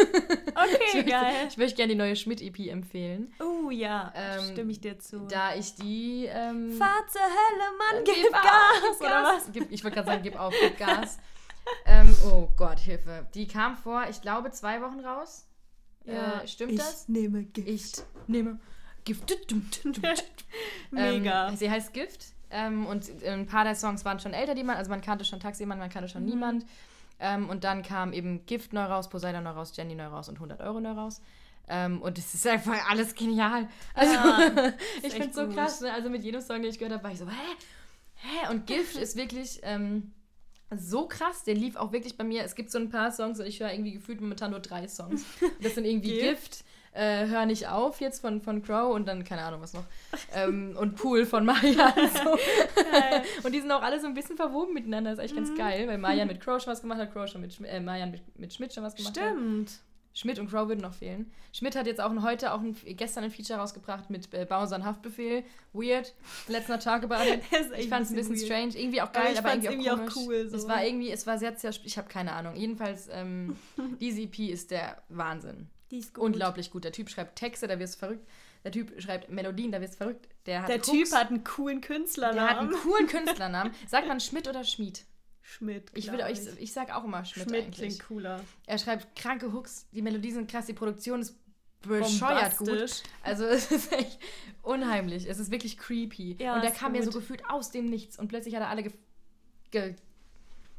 Okay, ich geil. ich möchte gerne die neue Schmidt-EP empfehlen. Oh ja, ähm, stimme ich dir zu. Da ich die. Ähm, Fahr zur Hölle, Mann, gib, gib Gas, Gas! Oder was? Gib, ich wollte gerade sagen, gib auf, gib Gas. ähm, oh Gott, Hilfe. Die kam vor, ich glaube, zwei Wochen raus. Ja, äh, stimmt ich das? Ich nehme Gift. Ich nehme Gift. Mega. Ähm, sie heißt Gift. Ähm, und ein paar der Songs waren schon älter, die man, also man kannte schon Taximann, man kannte schon mhm. niemand. Ähm, und dann kam eben Gift neu raus, Poseidon neu raus, Jenny neu raus und 100 Euro neu raus. Ähm, und es ist einfach alles genial. Also, ja, ich finde es so krass. Ne? Also, mit jedem Song, den ich gehört habe, war ich so, hä? Hä? Und Gift ist wirklich. Ähm, so krass. Der lief auch wirklich bei mir. Es gibt so ein paar Songs und ich höre irgendwie gefühlt momentan nur drei Songs. Das sind irgendwie Gift. Äh, Hör nicht auf jetzt von, von Crow und dann keine Ahnung was noch. Ähm, und Pool von Marian. So. und die sind auch alle so ein bisschen verwoben miteinander. Das ist eigentlich mhm. ganz geil, weil Marian mit Crow schon was gemacht hat, Crow schon mit, äh, Marian mit, mit Schmidt schon was gemacht Stimmt. hat. Stimmt. Schmidt und Crow würden noch fehlen. Schmidt hat jetzt auch ein, heute, auch ein, gestern ein Feature rausgebracht mit äh, Bowser und Haftbefehl. Weird. Let's not talk about it. ich fand es ein bisschen weird. strange. Irgendwie auch geil, aber, aber irgendwie, auch, irgendwie auch, cool. So. Es war irgendwie, es war sehr, sehr, ich habe keine Ahnung. Jedenfalls, ähm, diese EP ist der Wahnsinn. Die ist gut. Unglaublich gut. Der Typ schreibt Texte, da wirst du verrückt. Der Typ schreibt Melodien, da wirst du verrückt. Der, der Typ hat einen coolen Künstlernamen. Der hat einen coolen Künstlernamen. Sagt man Schmidt oder Schmied? Schmidt. Ich, will, ich, ich sag auch immer Schmidt. Schmidt eigentlich. klingt cooler. Er schreibt kranke Hooks, die Melodien sind krass, die Produktion ist bescheuert gut. Also es ist echt unheimlich. Es ist wirklich creepy. Ja, und der kam mir so gefühlt aus dem Nichts und plötzlich hat er alle ge ge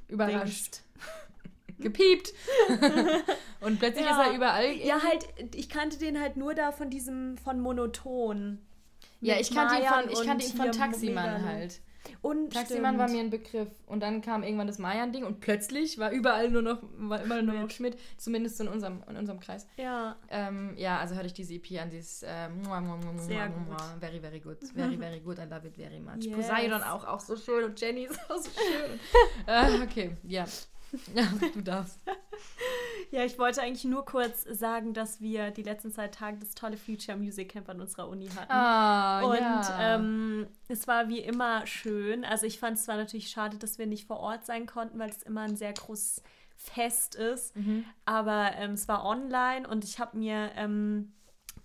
überrascht. Gepiept. und plötzlich ja. ist er überall. Ja, halt, ich kannte den halt nur da von diesem, von Monoton. Ja, ich kannte ihn von, ich kannte ihn von Taximann halt. Und Taximann war mir ein Begriff. Und dann kam irgendwann das Mayan-Ding und plötzlich war überall nur noch, war immer nur noch Schmidt, zumindest in unserem, in unserem Kreis. Ja. Ähm, ja, also hörte ich diese EP an, dieses äh, Sehr gut. very, very good. Very, very good. I love it very much. Yes. Poseidon auch, auch so schön und Jenny ist auch so schön. äh, okay, ja. Ja, du darfst. Ja, ich wollte eigentlich nur kurz sagen, dass wir die letzten zwei Tage das tolle Future Music Camp an unserer Uni hatten. Ah, und ja. ähm, es war wie immer schön. Also ich fand es zwar natürlich schade, dass wir nicht vor Ort sein konnten, weil es immer ein sehr großes Fest ist. Mhm. Aber ähm, es war online und ich habe mir ähm,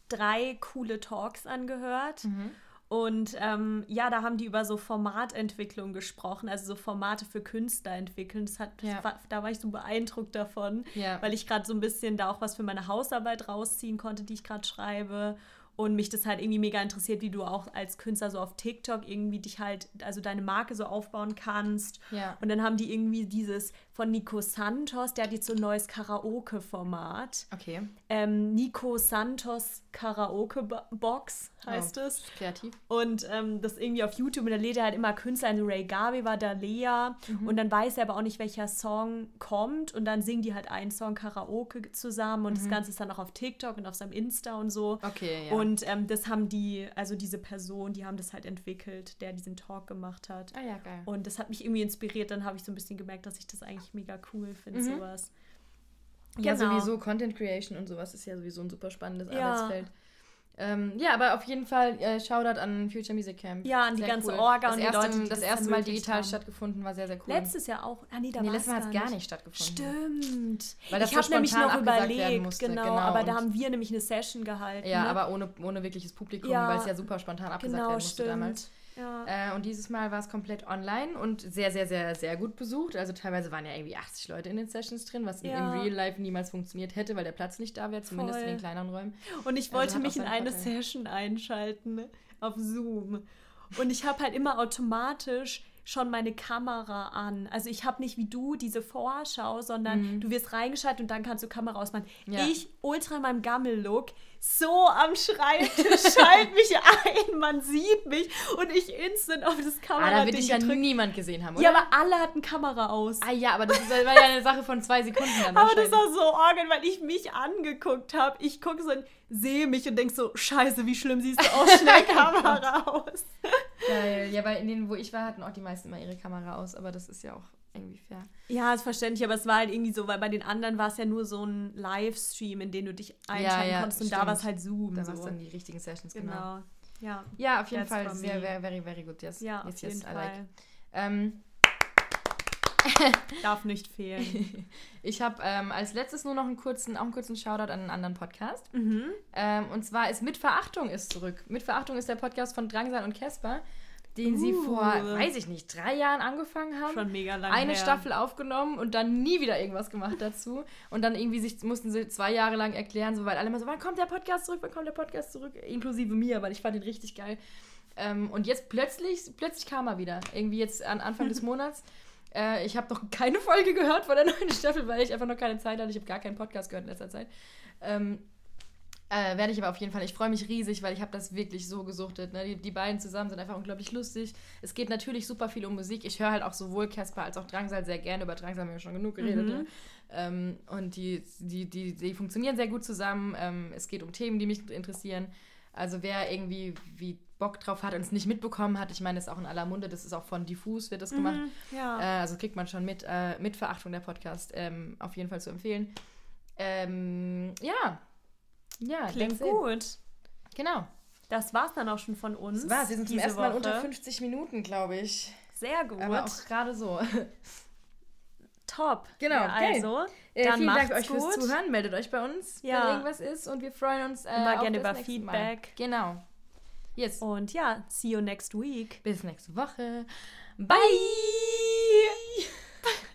drei coole Talks angehört. Mhm. Und ähm, ja, da haben die über so Formatentwicklung gesprochen, also so Formate für Künstler entwickeln. Das hat, ja. war, da war ich so beeindruckt davon, ja. weil ich gerade so ein bisschen da auch was für meine Hausarbeit rausziehen konnte, die ich gerade schreibe und mich das halt irgendwie mega interessiert, wie du auch als Künstler so auf TikTok irgendwie dich halt, also deine Marke so aufbauen kannst. Ja. Und dann haben die irgendwie dieses von Nico Santos, der hat jetzt so ein neues Karaoke-Format. Okay. Ähm, Nico Santos Karaoke-Box heißt oh, es. Kreativ. Und ähm, das irgendwie auf YouTube und da lädt er halt immer Künstler, also Ray Garvey war da, Lea. Mhm. Und dann weiß er aber auch nicht, welcher Song kommt und dann singen die halt einen Song Karaoke zusammen und mhm. das Ganze ist dann auch auf TikTok und auf seinem Insta und so. Okay, ja. Und ähm, das haben die, also diese Person, die haben das halt entwickelt, der diesen Talk gemacht hat. Ah ja, geil. Und das hat mich irgendwie inspiriert, dann habe ich so ein bisschen gemerkt, dass ich das eigentlich mega cool finde, mhm. sowas. Ja, genau. sowieso Content Creation und sowas ist ja sowieso ein super spannendes ja. Arbeitsfeld. Ähm, ja, aber auf jeden Fall äh, Shoutout an Future Music Camp. Ja, an die ganze cool. Orga das und erste, die Leute, die das, das erste Mal digital haben. stattgefunden war sehr, sehr cool. Letztes Jahr auch. Ah, nee, da nee, letztes Mal hat es gar nicht stattgefunden. Stimmt. Weil das ich habe nämlich noch überlegt, genau, genau, aber da haben wir nämlich eine Session gehalten. Ja, ne? aber ohne, ohne wirkliches Publikum, ja, weil es ja super spontan abgesagt genau, werden musste stimmt. damals. Ja. Äh, und dieses Mal war es komplett online und sehr, sehr, sehr, sehr gut besucht. Also teilweise waren ja irgendwie 80 Leute in den Sessions drin, was ja. in Real Life niemals funktioniert hätte, weil der Platz nicht da wäre, zumindest Voll. in den kleineren Räumen. Und ich also wollte also mich in eine Vorteil. Session einschalten auf Zoom. Und ich habe halt immer automatisch schon meine Kamera an. Also ich habe nicht wie du diese Vorschau, sondern mhm. du wirst reingeschaltet und dann kannst du Kamera ausmachen. Ja. Ich, ultra in meinem Gammel-Look, so am Schreibtisch, schalt mich ein, man sieht mich und ich instant auf das Kamera. Ah, da wird dich ja niemand gesehen haben, oder? Ja, aber alle hatten Kamera aus. Ah ja, aber das ist, war ja eine Sache von zwei Sekunden dann Aber das war so organ, weil ich mich angeguckt habe. Ich gucke so und sehe mich und denke so, scheiße, wie schlimm siehst du aus, schnell Kamera aus. Geil. Ja, weil in denen, wo ich war, hatten auch die meisten immer ihre Kamera aus, aber das ist ja auch irgendwie fair. Ja, ist verständlich, aber es war halt irgendwie so, weil bei den anderen war es ja nur so ein Livestream, in den du dich einschalten ja, ja, konntest und stimmt. da war es halt Zoom. Da so. war es dann die richtigen Sessions, genau. genau. Ja. ja, auf jeden Fall sehr, very, very, very good. Yes. Ja, yes, auf jeden yes, Fall. Like. Ähm, Darf nicht fehlen. Ich habe ähm, als letztes nur noch einen kurzen, auch einen kurzen Shoutout an einen anderen Podcast. Mhm. Ähm, und zwar ist Mit Verachtung ist zurück. Mit Verachtung ist der Podcast von Drangsal und Casper den uh. sie vor, weiß ich nicht, drei Jahren angefangen haben. Schon mega lange. Eine her. Staffel aufgenommen und dann nie wieder irgendwas gemacht dazu. Und dann irgendwie sich, mussten sie zwei Jahre lang erklären, so, weil alle immer so, wann kommt der Podcast zurück, wann kommt der Podcast zurück? Inklusive mir, weil ich fand ihn richtig geil. Ähm, und jetzt plötzlich, plötzlich kam er wieder. Irgendwie jetzt an Anfang des Monats. Äh, ich habe noch keine Folge gehört von der neuen Staffel, weil ich einfach noch keine Zeit hatte. Ich habe gar keinen Podcast gehört in letzter Zeit. Ähm, äh, werde ich aber auf jeden Fall. Ich freue mich riesig, weil ich habe das wirklich so gesuchtet. Ne? Die, die beiden zusammen sind einfach unglaublich lustig. Es geht natürlich super viel um Musik. Ich höre halt auch sowohl Casper als auch Drangsal sehr gerne. Über Drangsal haben wir schon genug geredet. Mhm. Ne? Ähm, und die, die, die, die funktionieren sehr gut zusammen. Ähm, es geht um Themen, die mich interessieren. Also wer irgendwie wie Bock drauf hat und es nicht mitbekommen hat, ich meine, das ist auch in aller Munde, das ist auch von Diffus, wird das mhm, gemacht. Ja. Äh, also kriegt man schon mit, äh, mit Verachtung der Podcast ähm, auf jeden Fall zu empfehlen. Ähm, ja, ja, klingt gut. Genau. Das war's dann auch schon von uns. Das war's. Wir sind zum ersten Mal unter 50 Minuten, glaube ich. Sehr gut. Aber auch gerade so. Top. Genau. Ja, also, äh, dann vielen Dank euch gut. fürs Zuhören. Meldet euch bei uns, ja. wenn irgendwas ist. Und wir freuen uns äh, immer gerne über Feedback. Mal. Genau. Yes. Und ja, see you next week. Bis nächste Woche. Bye.